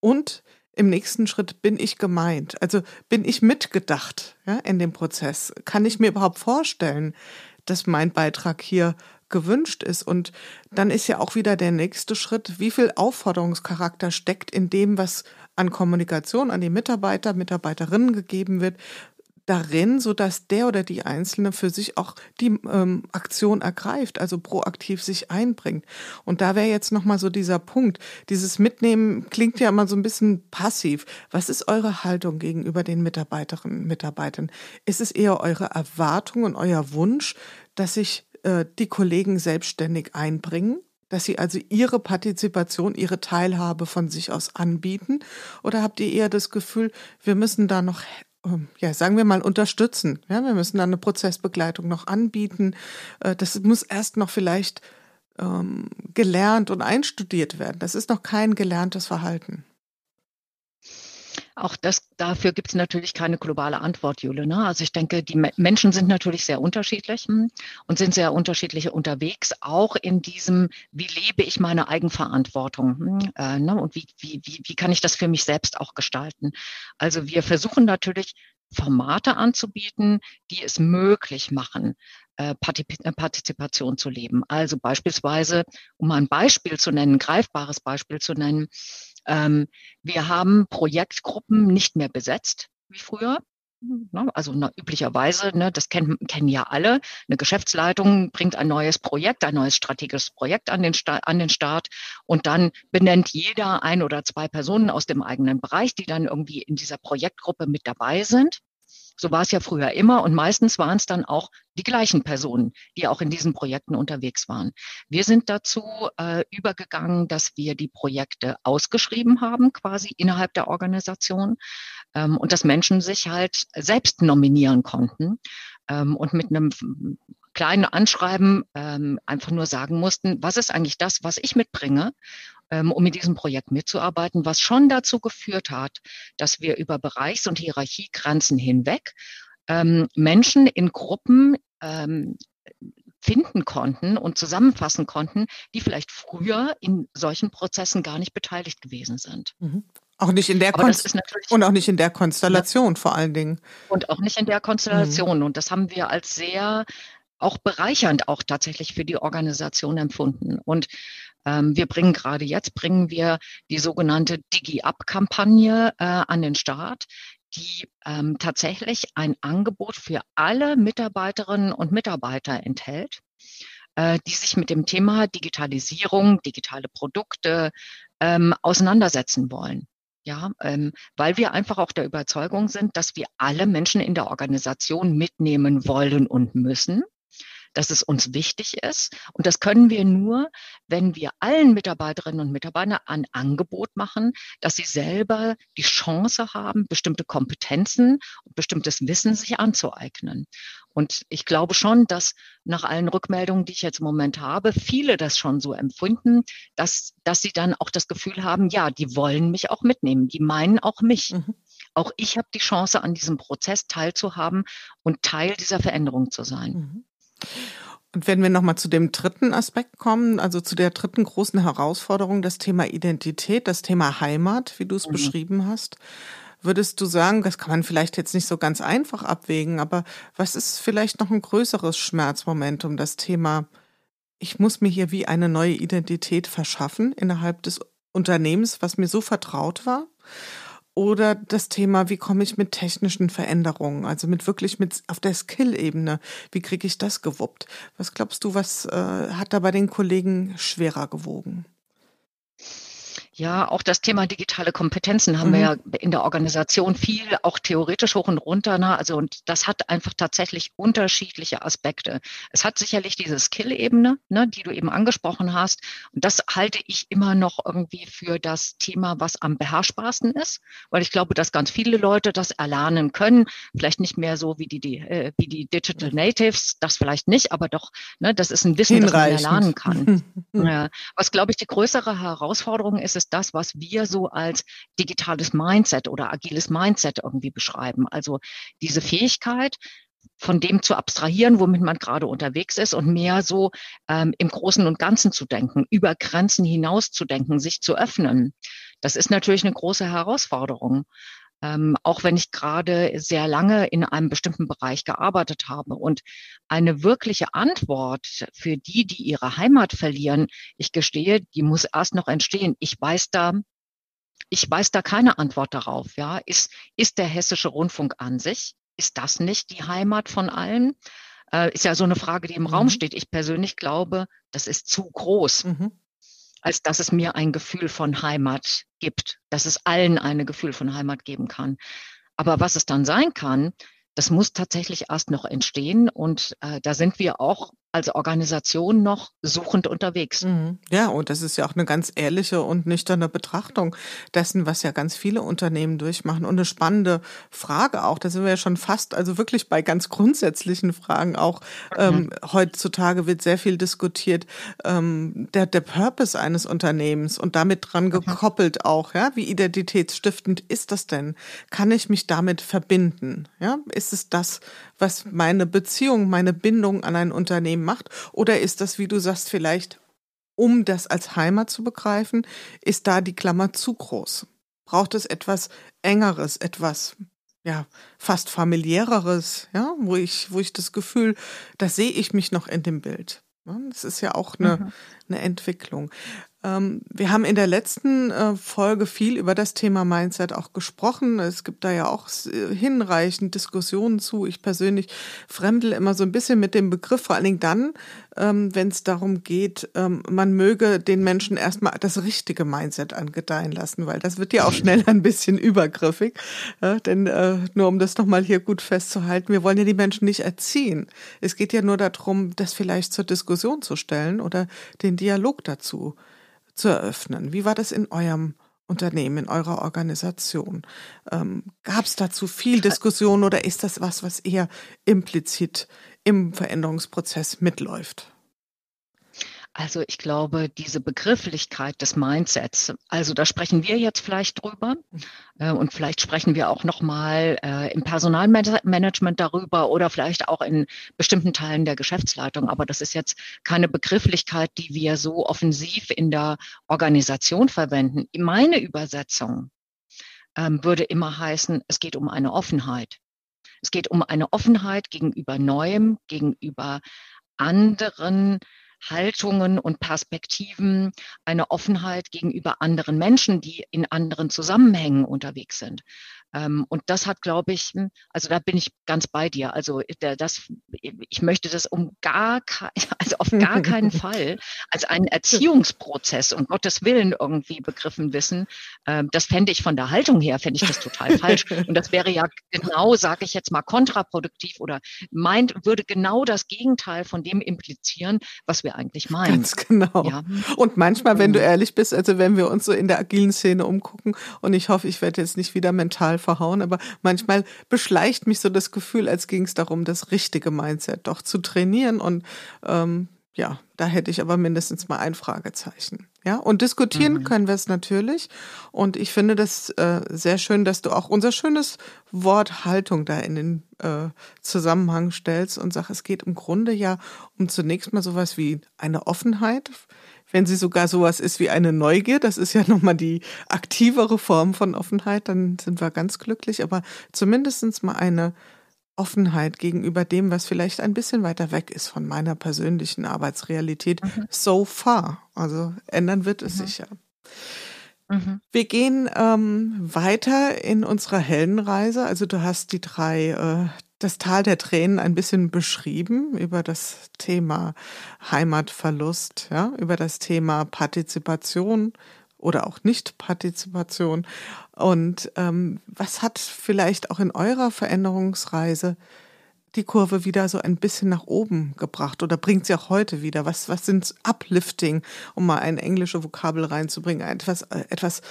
Und im nächsten Schritt bin ich gemeint? Also bin ich mitgedacht ja, in dem Prozess? Kann ich mir überhaupt vorstellen, dass mein Beitrag hier gewünscht ist? Und dann ist ja auch wieder der nächste Schritt, wie viel Aufforderungscharakter steckt in dem, was an Kommunikation an die Mitarbeiter, Mitarbeiterinnen gegeben wird, darin, so dass der oder die Einzelne für sich auch die ähm, Aktion ergreift, also proaktiv sich einbringt. Und da wäre jetzt nochmal so dieser Punkt. Dieses Mitnehmen klingt ja immer so ein bisschen passiv. Was ist eure Haltung gegenüber den Mitarbeiterinnen und Mitarbeitern? Ist es eher eure Erwartung und euer Wunsch, dass sich äh, die Kollegen selbstständig einbringen? dass sie also ihre Partizipation, ihre Teilhabe von sich aus anbieten? Oder habt ihr eher das Gefühl, wir müssen da noch ja, sagen wir mal, unterstützen. Ja, wir müssen dann eine Prozessbegleitung noch anbieten. Äh, das muss erst noch vielleicht ähm, gelernt und einstudiert werden. Das ist noch kein gelerntes Verhalten. Auch das, dafür gibt es natürlich keine globale Antwort, Jule. Ne? Also ich denke, die Menschen sind natürlich sehr unterschiedlich hm, und sind sehr unterschiedlich unterwegs, auch in diesem, wie lebe ich meine Eigenverantwortung hm, äh, ne? und wie, wie, wie, wie kann ich das für mich selbst auch gestalten. Also wir versuchen natürlich Formate anzubieten, die es möglich machen, äh, äh, Partizipation zu leben. Also beispielsweise, um ein Beispiel zu nennen, greifbares Beispiel zu nennen, ähm, wir haben Projektgruppen nicht mehr besetzt wie früher. Ne, also na, üblicherweise, ne, das kennen, kennen ja alle, eine Geschäftsleitung bringt ein neues Projekt, ein neues strategisches Projekt an den, an den Start und dann benennt jeder ein oder zwei Personen aus dem eigenen Bereich, die dann irgendwie in dieser Projektgruppe mit dabei sind. So war es ja früher immer und meistens waren es dann auch die gleichen Personen, die auch in diesen Projekten unterwegs waren. Wir sind dazu äh, übergegangen, dass wir die Projekte ausgeschrieben haben, quasi innerhalb der Organisation ähm, und dass Menschen sich halt selbst nominieren konnten ähm, und mit einem kleinen Anschreiben ähm, einfach nur sagen mussten, was ist eigentlich das, was ich mitbringe um in diesem Projekt mitzuarbeiten, was schon dazu geführt hat, dass wir über Bereichs- und Hierarchiegrenzen hinweg ähm, Menschen in Gruppen ähm, finden konnten und zusammenfassen konnten, die vielleicht früher in solchen Prozessen gar nicht beteiligt gewesen sind. Mhm. Auch nicht in der und auch nicht in der Konstellation ja. vor allen Dingen. Und auch nicht in der Konstellation. Mhm. Und das haben wir als sehr auch bereichernd auch tatsächlich für die Organisation empfunden. Und ähm, wir bringen gerade jetzt, bringen wir die sogenannte Digi-Up-Kampagne äh, an den Start, die ähm, tatsächlich ein Angebot für alle Mitarbeiterinnen und Mitarbeiter enthält, äh, die sich mit dem Thema Digitalisierung, digitale Produkte ähm, auseinandersetzen wollen. Ja, ähm, weil wir einfach auch der Überzeugung sind, dass wir alle Menschen in der Organisation mitnehmen wollen und müssen dass es uns wichtig ist. Und das können wir nur, wenn wir allen Mitarbeiterinnen und Mitarbeitern ein Angebot machen, dass sie selber die Chance haben, bestimmte Kompetenzen und bestimmtes Wissen sich anzueignen. Und ich glaube schon, dass nach allen Rückmeldungen, die ich jetzt im Moment habe, viele das schon so empfinden, dass, dass sie dann auch das Gefühl haben, ja, die wollen mich auch mitnehmen, die meinen auch mich. Mhm. Auch ich habe die Chance, an diesem Prozess teilzuhaben und Teil dieser Veränderung zu sein. Mhm. Und wenn wir nochmal zu dem dritten Aspekt kommen, also zu der dritten großen Herausforderung, das Thema Identität, das Thema Heimat, wie du es mhm. beschrieben hast, würdest du sagen, das kann man vielleicht jetzt nicht so ganz einfach abwägen, aber was ist vielleicht noch ein größeres Schmerzmoment um das Thema, ich muss mir hier wie eine neue Identität verschaffen innerhalb des Unternehmens, was mir so vertraut war? Oder das Thema, wie komme ich mit technischen Veränderungen, also mit wirklich mit auf der Skill-Ebene, wie kriege ich das gewuppt? Was glaubst du, was äh, hat da bei den Kollegen schwerer gewogen? Ja, auch das Thema digitale Kompetenzen haben mhm. wir ja in der Organisation viel, auch theoretisch hoch und runter. Ne? Also, und das hat einfach tatsächlich unterschiedliche Aspekte. Es hat sicherlich diese Skill-Ebene, ne, die du eben angesprochen hast. Und das halte ich immer noch irgendwie für das Thema, was am beherrschbarsten ist, weil ich glaube, dass ganz viele Leute das erlernen können. Vielleicht nicht mehr so wie die, die äh, wie die Digital Natives, das vielleicht nicht, aber doch, ne, das ist ein Wissen, das man erlernen kann. [laughs] ja. Was, glaube ich, die größere Herausforderung ist, ist ist das, was wir so als digitales Mindset oder agiles Mindset irgendwie beschreiben. Also diese Fähigkeit, von dem zu abstrahieren, womit man gerade unterwegs ist und mehr so ähm, im Großen und Ganzen zu denken, über Grenzen hinaus zu denken, sich zu öffnen. Das ist natürlich eine große Herausforderung. Ähm, auch wenn ich gerade sehr lange in einem bestimmten Bereich gearbeitet habe. Und eine wirkliche Antwort für die, die ihre Heimat verlieren, ich gestehe, die muss erst noch entstehen. Ich weiß da, ich weiß da keine Antwort darauf. Ja, ist, ist der hessische Rundfunk an sich? Ist das nicht die Heimat von allen? Äh, ist ja so eine Frage, die im mhm. Raum steht. Ich persönlich glaube, das ist zu groß. Mhm als dass es mir ein Gefühl von Heimat gibt, dass es allen ein Gefühl von Heimat geben kann. Aber was es dann sein kann, das muss tatsächlich erst noch entstehen. Und äh, da sind wir auch als Organisation noch suchend unterwegs. Mhm. Ja, und das ist ja auch eine ganz ehrliche und nüchterne Betrachtung dessen, was ja ganz viele Unternehmen durchmachen. Und eine spannende Frage auch, da sind wir ja schon fast, also wirklich bei ganz grundsätzlichen Fragen auch. Ähm, mhm. heutzutage wird sehr viel diskutiert, ähm, der, der Purpose eines Unternehmens und damit dran mhm. gekoppelt auch, ja, wie identitätsstiftend ist das denn? Kann ich mich damit verbinden? Ja, ist es das, was meine Beziehung, meine Bindung an ein Unternehmen macht? Oder ist das, wie du sagst, vielleicht, um das als Heimat zu begreifen, ist da die Klammer zu groß? Braucht es etwas Engeres, etwas ja, fast familiäreres, ja, wo ich, wo ich das Gefühl, da sehe ich mich noch in dem Bild. Das ist ja auch eine, mhm. eine Entwicklung. Ähm, wir haben in der letzten äh, Folge viel über das Thema Mindset auch gesprochen. Es gibt da ja auch äh, hinreichend Diskussionen zu. Ich persönlich fremdel immer so ein bisschen mit dem Begriff, vor allen Dingen dann, ähm, wenn es darum geht, ähm, man möge den Menschen erstmal das richtige Mindset angedeihen lassen, weil das wird ja auch schnell ein bisschen übergriffig. denn äh, nur um das nochmal hier gut festzuhalten, wir wollen ja die Menschen nicht erziehen. Es geht ja nur darum, das vielleicht zur Diskussion zu stellen oder den Dialog dazu zu eröffnen. Wie war das in eurem Unternehmen, in eurer Organisation? Ähm, Gab es dazu viel Diskussion oder ist das was, was eher implizit im Veränderungsprozess mitläuft? Also ich glaube, diese Begrifflichkeit des Mindsets, also da sprechen wir jetzt vielleicht drüber äh, und vielleicht sprechen wir auch nochmal äh, im Personalmanagement darüber oder vielleicht auch in bestimmten Teilen der Geschäftsleitung. Aber das ist jetzt keine Begrifflichkeit, die wir so offensiv in der Organisation verwenden. Meine Übersetzung ähm, würde immer heißen, es geht um eine Offenheit. Es geht um eine Offenheit gegenüber Neuem, gegenüber anderen Haltungen und Perspektiven, eine Offenheit gegenüber anderen Menschen, die in anderen Zusammenhängen unterwegs sind. Ähm, und das hat, glaube ich, hm, also da bin ich ganz bei dir. Also das, ich möchte das um gar kein, [laughs] also auf gar keinen [laughs] Fall als einen Erziehungsprozess um Gottes Willen irgendwie begriffen wissen. Ähm, das fände ich von der Haltung her, fände ich das total falsch. [laughs] Und das wäre ja genau, sage ich jetzt mal, kontraproduktiv oder meint, würde genau das Gegenteil von dem implizieren, was wir eigentlich meinen. Ganz genau. Ja. Und manchmal, wenn du mhm. ehrlich bist, also wenn wir uns so in der agilen Szene umgucken und ich hoffe, ich werde jetzt nicht wieder mental verhauen, aber manchmal beschleicht mich so das Gefühl, als ging es darum, das richtige Mindset doch zu trainieren. Und ähm, ja, da hätte ich aber mindestens mal ein Fragezeichen. Ja, und diskutieren mhm. können wir es natürlich. Und ich finde das äh, sehr schön, dass du auch unser schönes Wort Haltung da in den äh, Zusammenhang stellst und sagst, es geht im Grunde ja um zunächst mal sowas wie eine Offenheit wenn sie sogar sowas ist wie eine Neugier, das ist ja [laughs] nochmal die aktivere Form von Offenheit, dann sind wir ganz glücklich. Aber zumindestens mal eine Offenheit gegenüber dem, was vielleicht ein bisschen weiter weg ist von meiner persönlichen Arbeitsrealität, mhm. so far. Also ändern wird es mhm. sicher. Mhm. Wir gehen ähm, weiter in unserer Heldenreise. Also du hast die drei äh, das Tal der Tränen ein bisschen beschrieben über das Thema Heimatverlust, ja, über das Thema Partizipation oder auch Nicht-Partizipation. Und ähm, was hat vielleicht auch in eurer Veränderungsreise die Kurve wieder so ein bisschen nach oben gebracht oder bringt sie auch heute wieder? Was, was sind Uplifting, um mal ein englische Vokabel reinzubringen, etwas, äh, etwas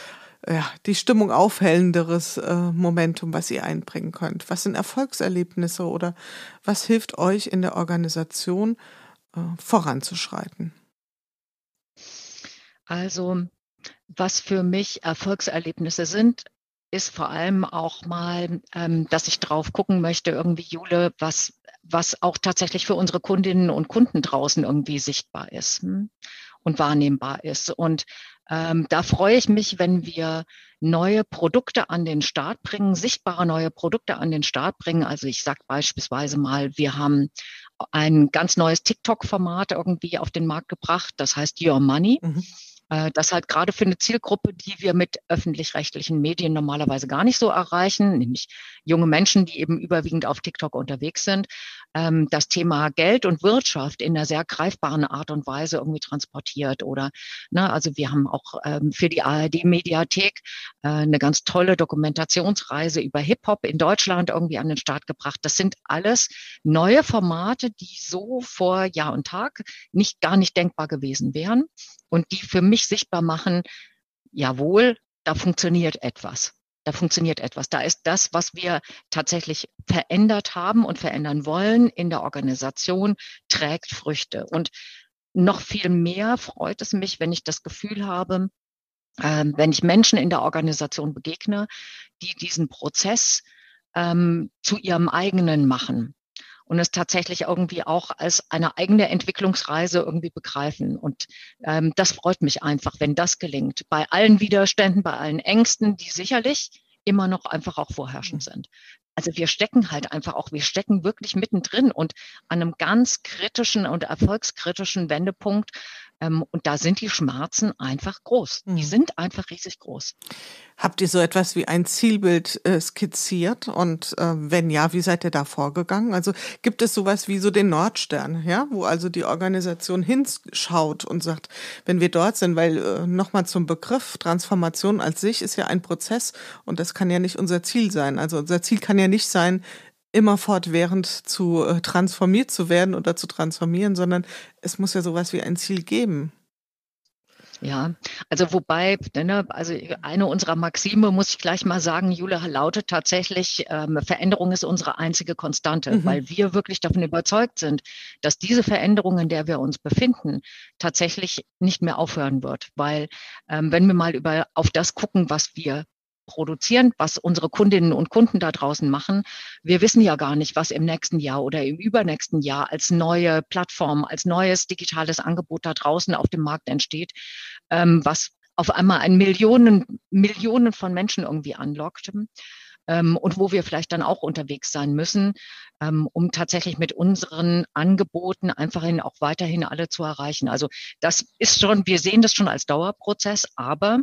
ja, die Stimmung aufhellenderes äh, Momentum, was ihr einbringen könnt? Was sind Erfolgserlebnisse oder was hilft euch in der Organisation äh, voranzuschreiten? Also, was für mich Erfolgserlebnisse sind, ist vor allem auch mal, ähm, dass ich drauf gucken möchte, irgendwie Jule, was, was auch tatsächlich für unsere Kundinnen und Kunden draußen irgendwie sichtbar ist hm, und wahrnehmbar ist. Und ähm, da freue ich mich, wenn wir neue Produkte an den Start bringen, sichtbare neue Produkte an den Start bringen. Also ich sage beispielsweise mal, wir haben ein ganz neues TikTok-Format irgendwie auf den Markt gebracht, das heißt Your Money. Mhm. Äh, das halt gerade für eine Zielgruppe, die wir mit öffentlich-rechtlichen Medien normalerweise gar nicht so erreichen, nämlich junge Menschen, die eben überwiegend auf TikTok unterwegs sind, ähm, das Thema Geld und Wirtschaft in einer sehr greifbaren Art und Weise irgendwie transportiert. Oder, ne, also wir haben auch ähm, für die ARD-Mediathek äh, eine ganz tolle Dokumentationsreise über Hip-Hop in Deutschland irgendwie an den Start gebracht. Das sind alles neue Formate, die so vor Jahr und Tag nicht gar nicht denkbar gewesen wären und die für mich sichtbar machen, jawohl, da funktioniert etwas da funktioniert etwas. Da ist das, was wir tatsächlich verändert haben und verändern wollen in der Organisation, trägt Früchte. Und noch viel mehr freut es mich, wenn ich das Gefühl habe, ähm, wenn ich Menschen in der Organisation begegne, die diesen Prozess ähm, zu ihrem eigenen machen und es tatsächlich irgendwie auch als eine eigene Entwicklungsreise irgendwie begreifen. Und ähm, das freut mich einfach, wenn das gelingt. Bei allen Widerständen, bei allen Ängsten, die sicherlich immer noch einfach auch vorherrschend mhm. sind. Also wir stecken halt einfach auch, wir stecken wirklich mittendrin und an einem ganz kritischen und erfolgskritischen Wendepunkt, ähm, und da sind die Schmerzen einfach groß. Mhm. Die sind einfach riesig groß. Habt ihr so etwas wie ein Zielbild äh, skizziert? Und äh, wenn ja, wie seid ihr da vorgegangen? Also gibt es sowas wie so den Nordstern, ja, wo also die Organisation hinschaut und sagt, wenn wir dort sind, weil äh, nochmal zum Begriff Transformation als sich ist ja ein Prozess und das kann ja nicht unser Ziel sein. Also unser Ziel kann ja nicht sein, immer fortwährend zu äh, transformiert zu werden oder zu transformieren, sondern es muss ja sowas wie ein Ziel geben. Ja, also wobei, ne, also eine unserer Maxime, muss ich gleich mal sagen, Jule, lautet tatsächlich, ähm, Veränderung ist unsere einzige Konstante, mhm. weil wir wirklich davon überzeugt sind, dass diese Veränderung, in der wir uns befinden, tatsächlich nicht mehr aufhören wird. Weil ähm, wenn wir mal über auf das gucken, was wir produzieren, was unsere Kundinnen und Kunden da draußen machen. Wir wissen ja gar nicht, was im nächsten Jahr oder im übernächsten Jahr als neue Plattform, als neues digitales Angebot da draußen auf dem Markt entsteht, ähm, was auf einmal ein Millionen, Millionen von Menschen irgendwie anlockt. ähm, und wo wir vielleicht dann auch unterwegs sein müssen, ähm, um tatsächlich mit unseren Angeboten einfach auch weiterhin alle zu erreichen. Also das ist schon, wir sehen das schon als Dauerprozess, aber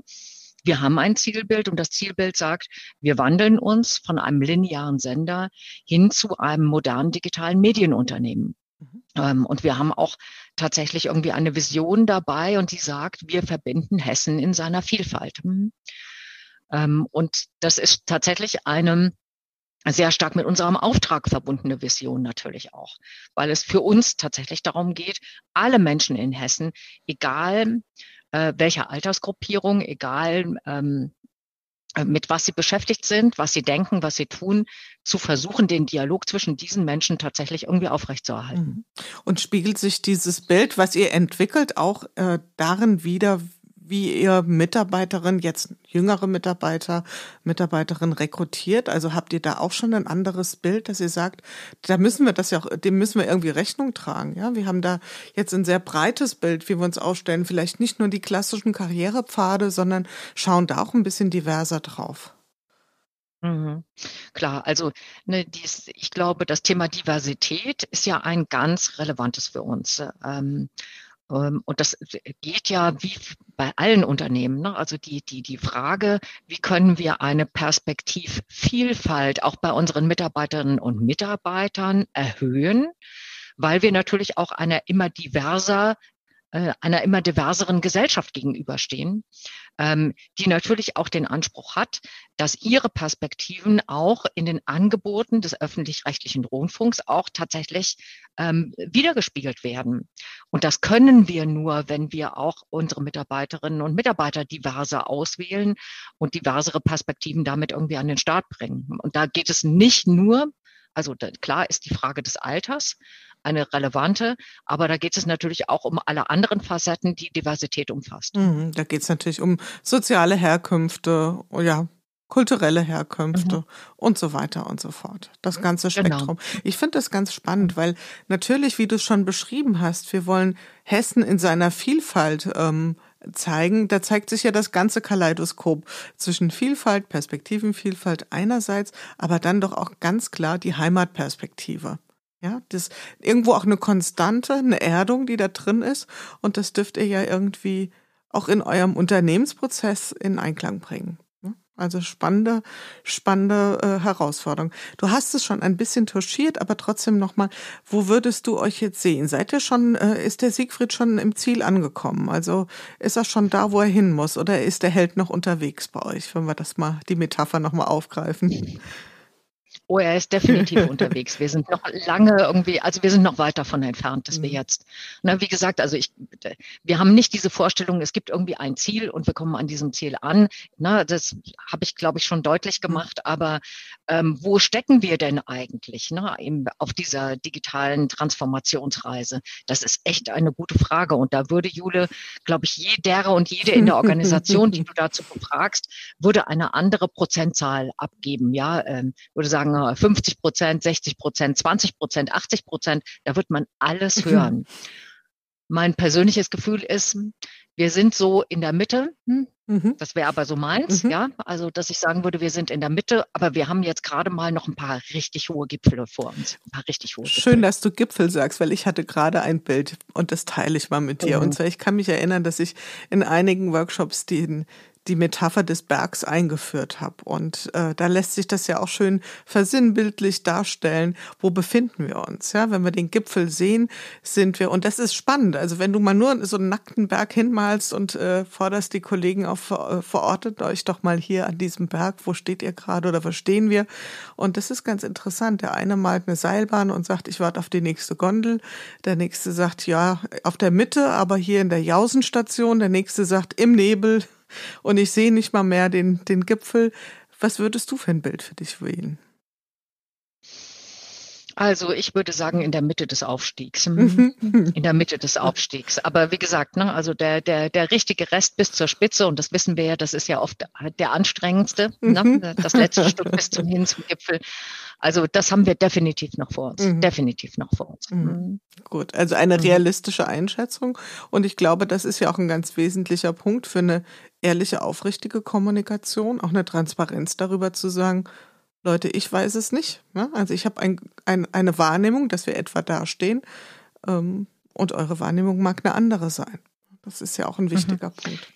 wir haben ein Zielbild und das Zielbild sagt, wir wandeln uns von einem linearen Sender hin zu einem modernen digitalen Medienunternehmen. Mhm. Ähm, und wir haben auch tatsächlich irgendwie eine Vision dabei und die sagt, wir verbinden Hessen in seiner Vielfalt. Mhm. Ähm, und das ist tatsächlich eine sehr stark mit unserem Auftrag verbundene Vision natürlich auch, weil es für uns tatsächlich darum geht, alle Menschen in Hessen, egal äh, welcher Altersgruppierung, egal ähm, äh, mit was sie beschäftigt sind, was sie denken, was sie tun, zu versuchen, den Dialog zwischen diesen Menschen tatsächlich irgendwie aufrechtzuerhalten. Mhm. Und spiegelt sich dieses Bild, was ihr entwickelt, auch äh, darin wieder, wie ihr Mitarbeiterin, jetzt jüngere Mitarbeiter, Mitarbeiterin rekrutiert? Also habt ihr da auch schon ein anderes Bild, dass ihr sagt, da müssen wir das ja auch, dem müssen wir irgendwie Rechnung tragen. Ja, wir haben da jetzt ein sehr breites Bild, wie wir uns aufstellen. Vielleicht nicht nur die klassischen Karrierepfade, sondern schauen da auch ein bisschen diverser drauf. Mhm. Klar, also ne, dies, ich glaube, das Thema Diversität ist ja ein ganz relevantes für uns. Ähm, und das geht ja wie bei allen Unternehmen. Ne? Also die, die, die Frage, wie können wir eine Perspektivvielfalt auch bei unseren Mitarbeiterinnen und Mitarbeitern erhöhen, weil wir natürlich auch einer immer diverser äh, einer immer diverseren Gesellschaft gegenüberstehen, ähm, die natürlich auch den Anspruch hat, dass ihre Perspektiven auch in den Angeboten des öffentlich-rechtlichen Rundfunks auch tatsächlich ähm, wiedergespiegelt werden. Und das können wir nur, wenn wir auch unsere Mitarbeiterinnen und Mitarbeiter diverser auswählen und diversere Perspektiven damit irgendwie an den Start bringen. Und da geht es nicht nur, also da, klar ist die Frage des Alters, eine relevante. Aber da geht es natürlich auch um alle anderen Facetten, die Diversität umfasst. Mhm, da geht es natürlich um soziale Herkünfte, oh ja, kulturelle Herkünfte mhm. und so weiter und so fort. Das ganze genau. Spektrum. Genau. Ich finde das ganz spannend, weil natürlich, wie du es schon beschrieben hast, wir wollen Hessen in seiner Vielfalt ähm, zeigen. Da zeigt sich ja das ganze Kaleidoskop zwischen Vielfalt, Perspektivenvielfalt einerseits, aber dann doch auch ganz klar die Heimatperspektive. Ja, das irgendwo auch eine Konstante, eine Erdung, die da drin ist. Und das dürft ihr ja irgendwie auch in eurem Unternehmensprozess in Einklang bringen. Also spannende, spannende äh, Herausforderung. Du hast es schon ein bisschen touchiert, aber trotzdem nochmal, wo würdest du euch jetzt sehen? Seid ihr schon, äh, ist der Siegfried schon im Ziel angekommen? Also ist er schon da, wo er hin muss? Oder ist der Held noch unterwegs bei euch, wenn wir das mal, die Metapher nochmal aufgreifen? Oh, er ist definitiv [laughs] unterwegs. Wir sind noch lange irgendwie, also wir sind noch weit davon entfernt, dass wir mhm. jetzt, na, wie gesagt, also ich, wir haben nicht diese Vorstellung, es gibt irgendwie ein Ziel und wir kommen an diesem Ziel an. Na, das habe ich, glaube ich, schon deutlich mhm. gemacht. Aber ähm, wo stecken wir denn eigentlich na, eben auf dieser digitalen Transformationsreise? Das ist echt eine gute Frage. Und da würde Jule, glaube ich, jeder und jede in der Organisation, die [laughs] du dazu befragst, würde eine andere Prozentzahl abgeben. Ja, ähm, würde sagen, 50 Prozent, 60 Prozent, 20 Prozent, 80 Prozent, da wird man alles hören. mein persönliches Gefühl ist, wir sind so in der Mitte. Hm? Mhm. Das wäre aber so meins, mhm. ja. Also, dass ich sagen würde, wir sind in der Mitte, aber wir haben jetzt gerade mal noch ein paar richtig hohe Gipfel vor uns. Ein paar richtig hohe Gipfel. Schön, dass du Gipfel sagst, weil ich hatte gerade ein Bild und das teile ich mal mit dir. Mhm. Und zwar, ich kann mich erinnern, dass ich in einigen Workshops den die Metapher des Bergs eingeführt habe. Und äh, da lässt sich das ja auch schön versinnbildlich darstellen, wo befinden wir uns. Ja, wenn wir den Gipfel sehen, sind wir, und das ist spannend. Also wenn du mal nur so einen nackten Berg hinmalst und äh, forderst die Kollegen auf, äh, verortet euch doch mal hier an diesem Berg, wo steht ihr gerade oder wo stehen wir? Und das ist ganz interessant. Der eine malt eine Seilbahn und sagt, ich warte auf die nächste Gondel. Der nächste sagt, ja, auf der Mitte, aber hier in der Jausenstation. Der nächste sagt, im Nebel und ich sehe nicht mal mehr den, den Gipfel. Was würdest du für ein Bild für dich wählen? Also ich würde sagen in der Mitte des Aufstiegs. Mhm. [laughs] In der Mitte des Aufstiegs. Aber wie gesagt, ne, also der, der, der richtige Rest bis zur Spitze, und das wissen wir ja, das ist ja oft der anstrengendste, ne, mhm. das letzte Stück bis zum hin zum Gipfel. Also das haben wir definitiv noch vor uns. Mhm. Definitiv noch vor uns. Mhm. Gut, also eine realistische Einschätzung. Und ich glaube, das ist ja auch ein ganz wesentlicher Punkt für eine ehrliche, aufrichtige Kommunikation, auch eine Transparenz darüber zu sagen, Leute, ich weiß es nicht. Ne? Also ich habe ein, ein, eine Wahrnehmung, dass wir etwa dastehen ähm, und eure Wahrnehmung mag eine andere sein. Das ist ja auch ein mhm. wichtiger mhm. Punkt.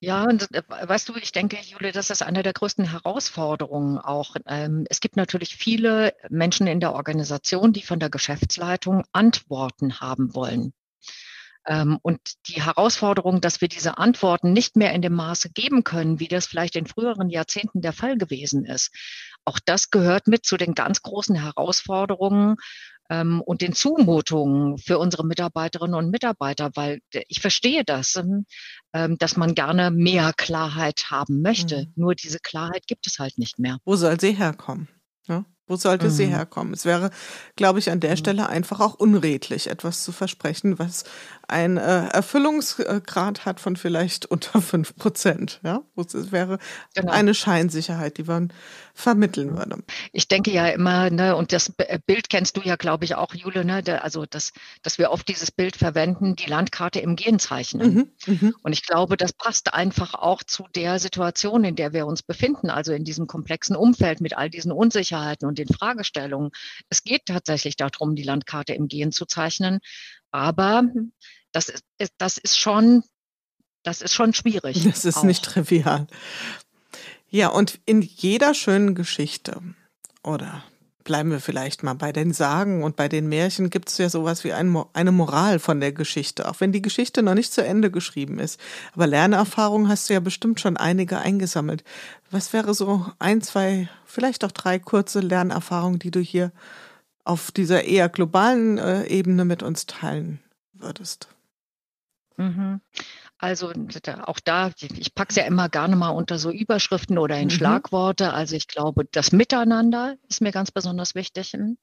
Ja, und äh, weißt du, ich denke, Jule, das ist eine der größten Herausforderungen auch. Ähm, es gibt natürlich viele Menschen in der Organisation, die von der Geschäftsleitung Antworten haben wollen. Ähm, und die Herausforderung, dass wir diese Antworten nicht mehr in dem Maße geben können, wie das vielleicht in früheren Jahrzehnten der Fall gewesen ist. Auch das gehört mit zu den ganz großen Herausforderungen ähm, und den Zumutungen für unsere Mitarbeiterinnen und Mitarbeiter, weil ich verstehe das, ähm, dass man gerne mehr Klarheit haben möchte. Mhm. Nur diese Klarheit gibt es halt nicht mehr. Wo soll sie herkommen? Ja? Wo sollte mhm. sie herkommen? Es wäre, glaube ich, an der mhm. Stelle einfach auch unredlich, etwas zu versprechen, was ein äh, Erfüllungsgrad hat von vielleicht [laughs] unter fünf Prozent. Ja, es wäre genau. eine Scheinsicherheit, die man vermitteln würde. Ich denke ja immer, ne, und das äh, Bild kennst du ja, glaube ich, auch, Jule, ne, der, also dass, dass wir oft dieses Bild verwenden, die Landkarte im Gehenzeichen. Mhm, mhm, und ich glaube, das passt einfach auch zu der Situation, in der wir uns befinden, also in diesem komplexen Umfeld mit all diesen Unsicherheiten und den Fragestellungen. Es geht tatsächlich darum, die Landkarte im Gehen zu zeichnen. Aber das ist, das ist schon, das ist schon schwierig. Das ist auch. nicht trivial. Ja, und in jeder schönen Geschichte oder bleiben wir vielleicht mal bei den Sagen und bei den Märchen gibt es ja sowas wie ein, eine Moral von der Geschichte, auch wenn die Geschichte noch nicht zu Ende geschrieben ist. Aber Lernerfahrung hast du ja bestimmt schon einige eingesammelt. Was wäre so ein, zwei, vielleicht auch drei kurze Lernerfahrungen, die du hier auf dieser eher globalen äh, Ebene mit uns teilen würdest. Mhm. Also auch da, ich packe es ja immer gerne mal unter so Überschriften oder in mhm. Schlagworte. Also ich glaube, das Miteinander ist mir ganz besonders wichtig. Ähm,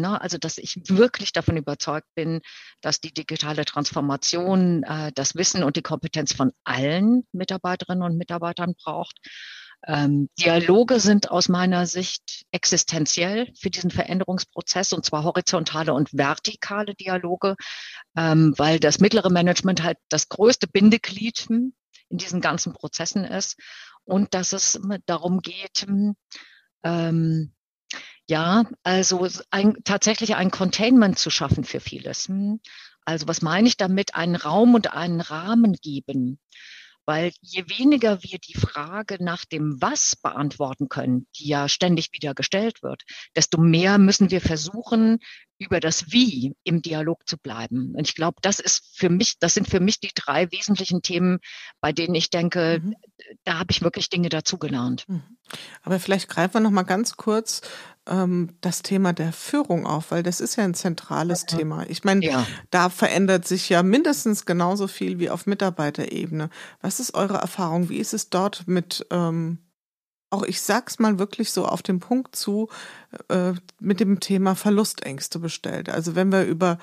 na, ne, also dass ich wirklich davon überzeugt bin, dass die digitale Transformation äh, das Wissen und die Kompetenz von allen Mitarbeiterinnen und Mitarbeitern braucht. Ähm, Dialoge sind aus meiner Sicht existenziell für diesen Veränderungsprozess und zwar horizontale und vertikale Dialoge, ähm, weil das mittlere Management halt das größte Bindeglied in diesen ganzen Prozessen ist und dass es darum geht, hm, ähm, ja, also ein, tatsächlich ein Containment zu schaffen für vieles. Also was meine ich damit? Einen Raum und einen Rahmen geben weil je weniger wir die Frage nach dem Was beantworten können, die ja ständig wieder gestellt wird, desto mehr müssen wir versuchen, über das Wie im Dialog zu bleiben. Und ich glaube, das ist für mich, das sind für mich die drei wesentlichen Themen, bei denen ich denke, mhm. da habe ich wirklich Dinge dazugelernt. Mhm. Aber vielleicht greifen wir noch mal ganz kurz ähm, das Thema der Führung auf, weil das ist ja ein zentrales ja. Thema. Ich meine, ja. da verändert sich ja mindestens genauso viel wie auf Mitarbeiterebene. Was ist eure Erfahrung? Wie ist es dort mit ähm, auch ich sag's mal wirklich so auf den Punkt zu, äh, mit dem Thema Verlustängste bestellt. Also wenn wir über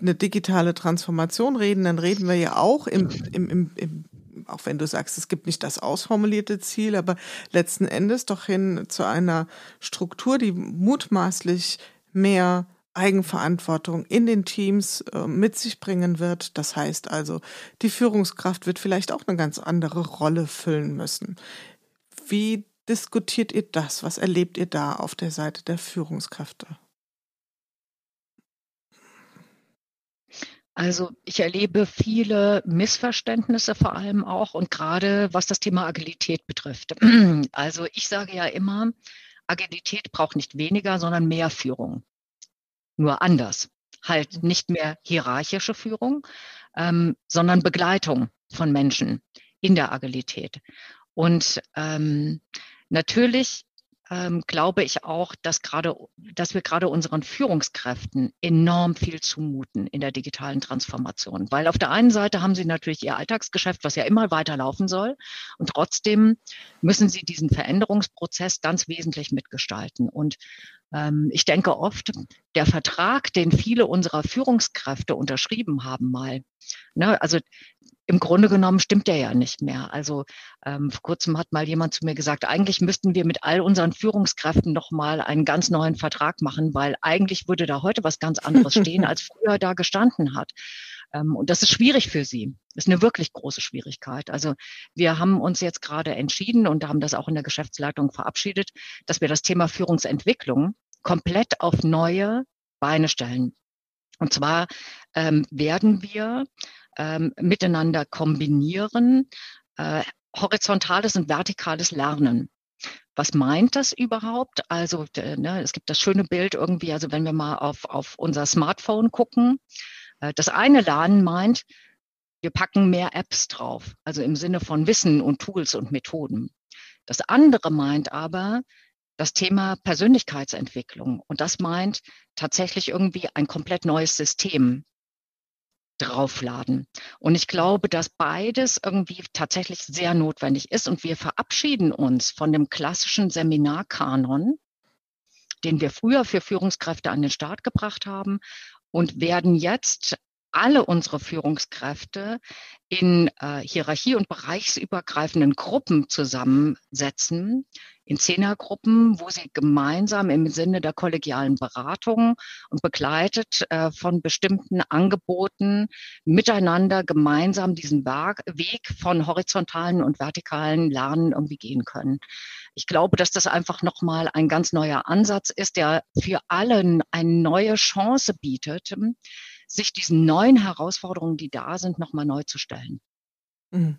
eine digitale Transformation reden, dann reden wir ja auch im, im, im, im auch wenn du sagst, es gibt nicht das ausformulierte Ziel, aber letzten Endes doch hin zu einer Struktur, die mutmaßlich mehr Eigenverantwortung in den Teams äh, mit sich bringen wird. Das heißt also, die Führungskraft wird vielleicht auch eine ganz andere Rolle füllen müssen. Wie diskutiert ihr das? Was erlebt ihr da auf der Seite der Führungskräfte? Also ich erlebe viele Missverständnisse vor allem auch und gerade was das Thema Agilität betrifft. [clears throat] Also ich sage ja immer, Agilität braucht nicht weniger, sondern mehr Führung. Nur anders. Halt nicht mehr hierarchische Führung, ähm, sondern Begleitung von Menschen in der Agilität. Und ähm, Natürlich ähm, glaube ich auch, dass gerade, dass wir gerade unseren Führungskräften enorm viel zumuten in der digitalen Transformation. Weil auf der einen Seite haben sie natürlich ihr Alltagsgeschäft, was ja immer weiterlaufen soll. Und trotzdem müssen sie diesen Veränderungsprozess ganz wesentlich mitgestalten. Und ähm, ich denke oft, der Vertrag, den viele unserer Führungskräfte unterschrieben haben mal, ne, also im Grunde genommen stimmt der ja nicht mehr. Also ähm, vor kurzem hat mal jemand zu mir gesagt, eigentlich müssten wir mit all unseren Führungskräften noch mal einen ganz neuen Vertrag machen, weil eigentlich würde da heute was ganz anderes [laughs] stehen, als früher da gestanden hat. Ähm, und das ist schwierig für sie. Das ist eine wirklich große Schwierigkeit. Also wir haben uns jetzt gerade entschieden und haben das auch in der Geschäftsleitung verabschiedet, dass wir das Thema Führungsentwicklung komplett auf neue Beine stellen. Und zwar ähm, werden wir ähm, miteinander kombinieren äh, horizontales und vertikales Lernen. Was meint das überhaupt? Also ne, es gibt das schöne Bild irgendwie, also wenn wir mal auf, auf unser Smartphone gucken. Äh, das eine Lernen meint, wir packen mehr Apps drauf, also im Sinne von Wissen und Tools und Methoden. Das andere meint aber das Thema Persönlichkeitsentwicklung. Und das meint tatsächlich irgendwie ein komplett neues System draufladen. Und ich glaube, dass beides irgendwie tatsächlich sehr notwendig ist. Und wir verabschieden uns von dem klassischen Seminarkanon, den wir früher für Führungskräfte an den Start gebracht haben und werden jetzt alle unsere Führungskräfte in äh, hierarchie- und bereichsübergreifenden Gruppen zusammensetzen, in Zehnergruppen, wo sie gemeinsam im Sinne der kollegialen Beratung und begleitet äh, von bestimmten Angeboten miteinander gemeinsam diesen Weg von horizontalen und vertikalen Lernen irgendwie gehen können. Ich glaube, dass das einfach nochmal ein ganz neuer Ansatz ist, der für allen eine neue Chance bietet, sich diesen neuen Herausforderungen, die da sind, nochmal neu zu stellen. Mhm.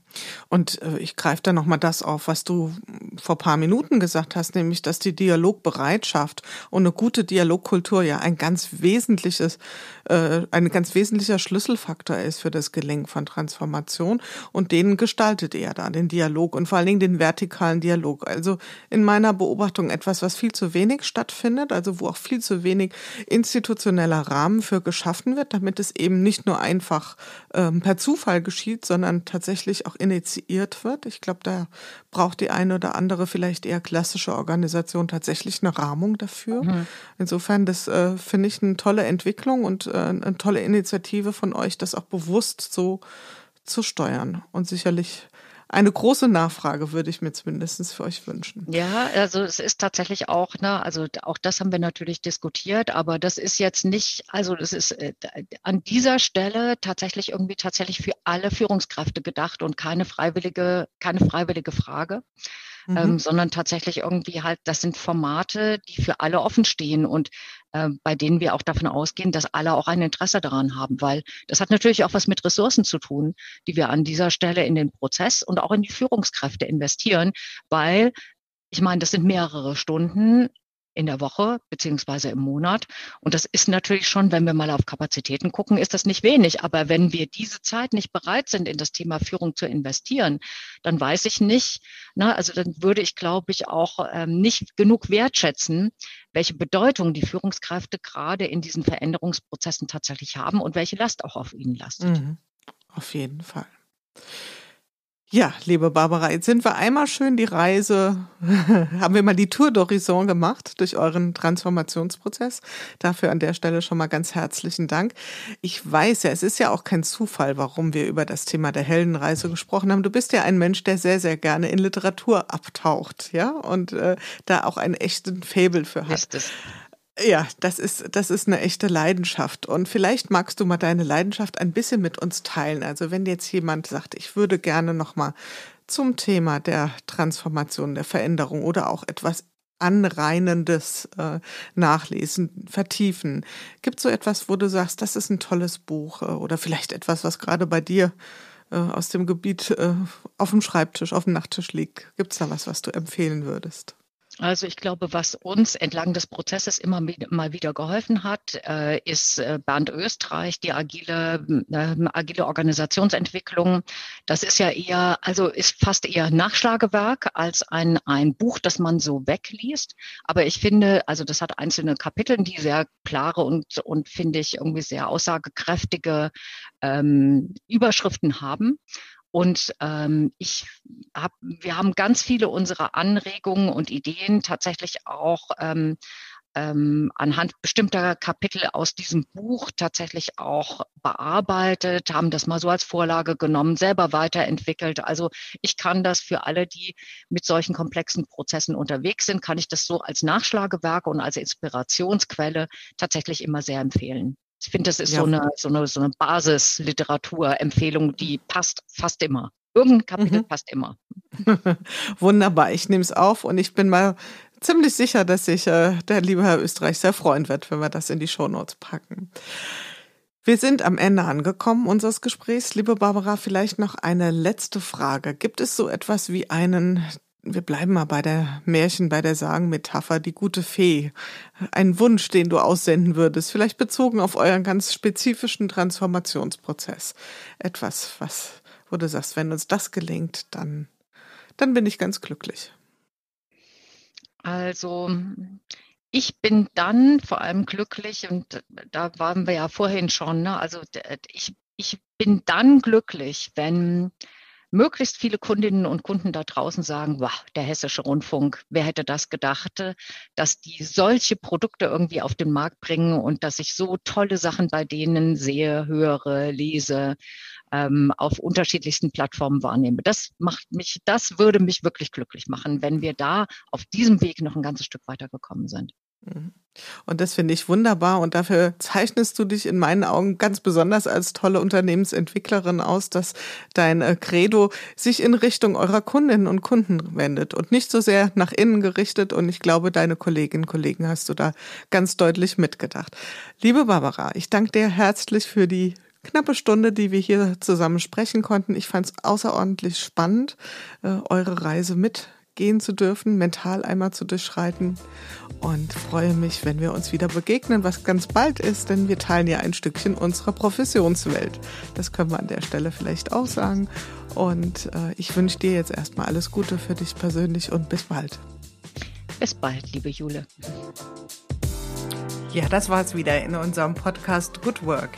Und äh, ich greife da nochmal das auf, was du vor paar Minuten gesagt hast, nämlich, dass die Dialogbereitschaft und eine gute Dialogkultur ja ein ganz wesentliches, äh, ein ganz wesentlicher Schlüsselfaktor ist für das Gelingen von Transformation. Und den gestaltet er da, den Dialog und vor allen Dingen den vertikalen Dialog. Also in meiner Beobachtung etwas, was viel zu wenig stattfindet, also wo auch viel zu wenig institutioneller Rahmen für geschaffen wird, damit es eben nicht nur einfach ähm, per Zufall geschieht, sondern tatsächlich tatsächlich auch initiiert wird. Ich glaube, da braucht die eine oder andere vielleicht eher klassische Organisation tatsächlich eine Rahmung dafür. Mhm. Insofern, das äh, finde ich eine tolle Entwicklung und äh, eine tolle Initiative von euch, das auch bewusst so zu steuern und sicherlich eine große Nachfrage würde ich mir zumindest für euch wünschen. Ja, also es ist tatsächlich auch, ne, also auch das haben wir natürlich diskutiert, aber das ist jetzt nicht, also das ist äh, an dieser Stelle tatsächlich irgendwie tatsächlich für alle Führungskräfte gedacht und keine freiwillige, keine freiwillige Frage mhm. ähm, sondern tatsächlich irgendwie halt, das sind Formate, die für alle offen stehen und äh, bei denen wir auch davon ausgehen, dass alle auch ein Interesse daran haben, weil das hat natürlich auch was mit Ressourcen zu tun, die wir an dieser Stelle in den Prozess und auch in die Führungskräfte investieren, weil ich meine, das sind mehrere Stunden in der Woche beziehungsweise im Monat. Und das ist natürlich schon, wenn wir mal auf Kapazitäten gucken, ist das nicht wenig. Aber wenn wir diese Zeit nicht bereit sind, in das Thema Führung zu investieren, dann weiß ich nicht, na, also dann würde ich, glaube ich, auch ähm, nicht genug wertschätzen, welche Bedeutung die Führungskräfte gerade in diesen Veränderungsprozessen tatsächlich haben und welche Last auch auf ihnen lastet. Mhm. Auf jeden Fall. Ja, liebe Barbara, jetzt sind wir einmal schön die Reise, [laughs] haben wir mal die Tour d'Horizon gemacht durch euren Transformationsprozess. Dafür an der Stelle schon mal ganz herzlichen Dank. Ich weiß ja, es ist ja auch kein Zufall, warum wir über das Thema der Heldenreise gesprochen haben. Du bist ja ein Mensch, der sehr, sehr gerne in Literatur abtaucht, ja, und äh, da auch einen echten Fabel für hat. Ist es. Ja, das ist, das ist eine echte Leidenschaft. Und vielleicht magst du mal deine Leidenschaft ein bisschen mit uns teilen. Also wenn jetzt jemand sagt, ich würde gerne nochmal zum Thema der Transformation, der Veränderung oder auch etwas Anreinendes äh, nachlesen, vertiefen. Gibt es so etwas, wo du sagst, das ist ein tolles Buch äh, oder vielleicht etwas, was gerade bei dir äh, aus dem Gebiet äh, auf dem Schreibtisch, auf dem Nachttisch liegt? Gibt es da was, was du empfehlen würdest? Also ich glaube, was uns entlang des Prozesses immer mal wieder geholfen hat, äh, ist äh, Bernd Österreich, die agile, ähm, agile Organisationsentwicklung. Das ist ja eher, also ist fast eher Nachschlagewerk als ein, ein Buch, das man so wegliest. Aber ich finde, also das hat einzelne Kapitel, die sehr klare und, und finde ich irgendwie sehr aussagekräftige ähm, Überschriften haben. Und ähm, ich hab, wir haben ganz viele unserer Anregungen und Ideen tatsächlich auch ähm, ähm, anhand bestimmter Kapitel aus diesem Buch tatsächlich auch bearbeitet, haben das mal so als Vorlage genommen, selber weiterentwickelt. Also ich kann das für alle, die mit solchen komplexen Prozessen unterwegs sind, kann ich das so als Nachschlagewerk und als Inspirationsquelle tatsächlich immer sehr empfehlen. Ich finde, das ist ja. so, eine, so, eine, so eine Basisliteraturempfehlung, die passt fast immer. Irgendein Kapitel mhm. passt immer. [laughs] Wunderbar, ich nehme es auf und ich bin mal ziemlich sicher, dass sich äh, der liebe Herr Österreich sehr freuen wird, wenn wir das in die Shownotes packen. Wir sind am Ende angekommen unseres Gesprächs. Liebe Barbara, vielleicht noch eine letzte Frage. Gibt es so etwas wie einen, wir bleiben mal bei der Märchen, bei der Sagen-Metapher, die gute Fee, einen Wunsch, den du aussenden würdest, vielleicht bezogen auf euren ganz spezifischen Transformationsprozess? Etwas, was wo du sagst, wenn uns das gelingt, dann, dann bin ich ganz glücklich. Also ich bin dann vor allem glücklich und da waren wir ja vorhin schon, ne? also ich, ich bin dann glücklich, wenn möglichst viele Kundinnen und Kunden da draußen sagen, wow, der hessische Rundfunk, wer hätte das gedacht, dass die solche Produkte irgendwie auf den Markt bringen und dass ich so tolle Sachen bei denen sehe, höre, lese ähm, auf unterschiedlichsten Plattformen wahrnehme. Das macht mich, das würde mich wirklich glücklich machen, wenn wir da auf diesem Weg noch ein ganzes Stück weitergekommen sind. Mhm. Und das finde ich wunderbar und dafür zeichnest du dich in meinen Augen ganz besonders als tolle Unternehmensentwicklerin aus, dass dein äh, Credo sich in Richtung eurer Kundinnen und Kunden wendet und nicht so sehr nach innen gerichtet. Und ich glaube, deine Kolleginnen und Kollegen hast du da ganz deutlich mitgedacht. Liebe Barbara, ich danke dir herzlich für die knappe Stunde, die wir hier zusammen sprechen konnten. Ich fand es außerordentlich spannend, äh, eure Reise mitgehen zu dürfen, mental einmal zu durchschreiten und freue mich, wenn wir uns wieder begegnen, was ganz bald ist, denn wir teilen ja ein Stückchen unserer Professionswelt. Das können wir an der Stelle vielleicht auch sagen. Und äh, ich wünsche dir jetzt erstmal alles Gute für dich persönlich und bis bald. Bis bald, liebe Jule. Ja, das war's wieder in unserem Podcast Good Work,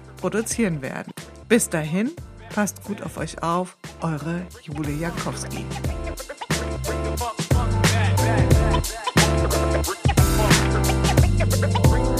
produzieren werden. Bis dahin, passt gut auf euch auf, eure Julia Jankowski. Bring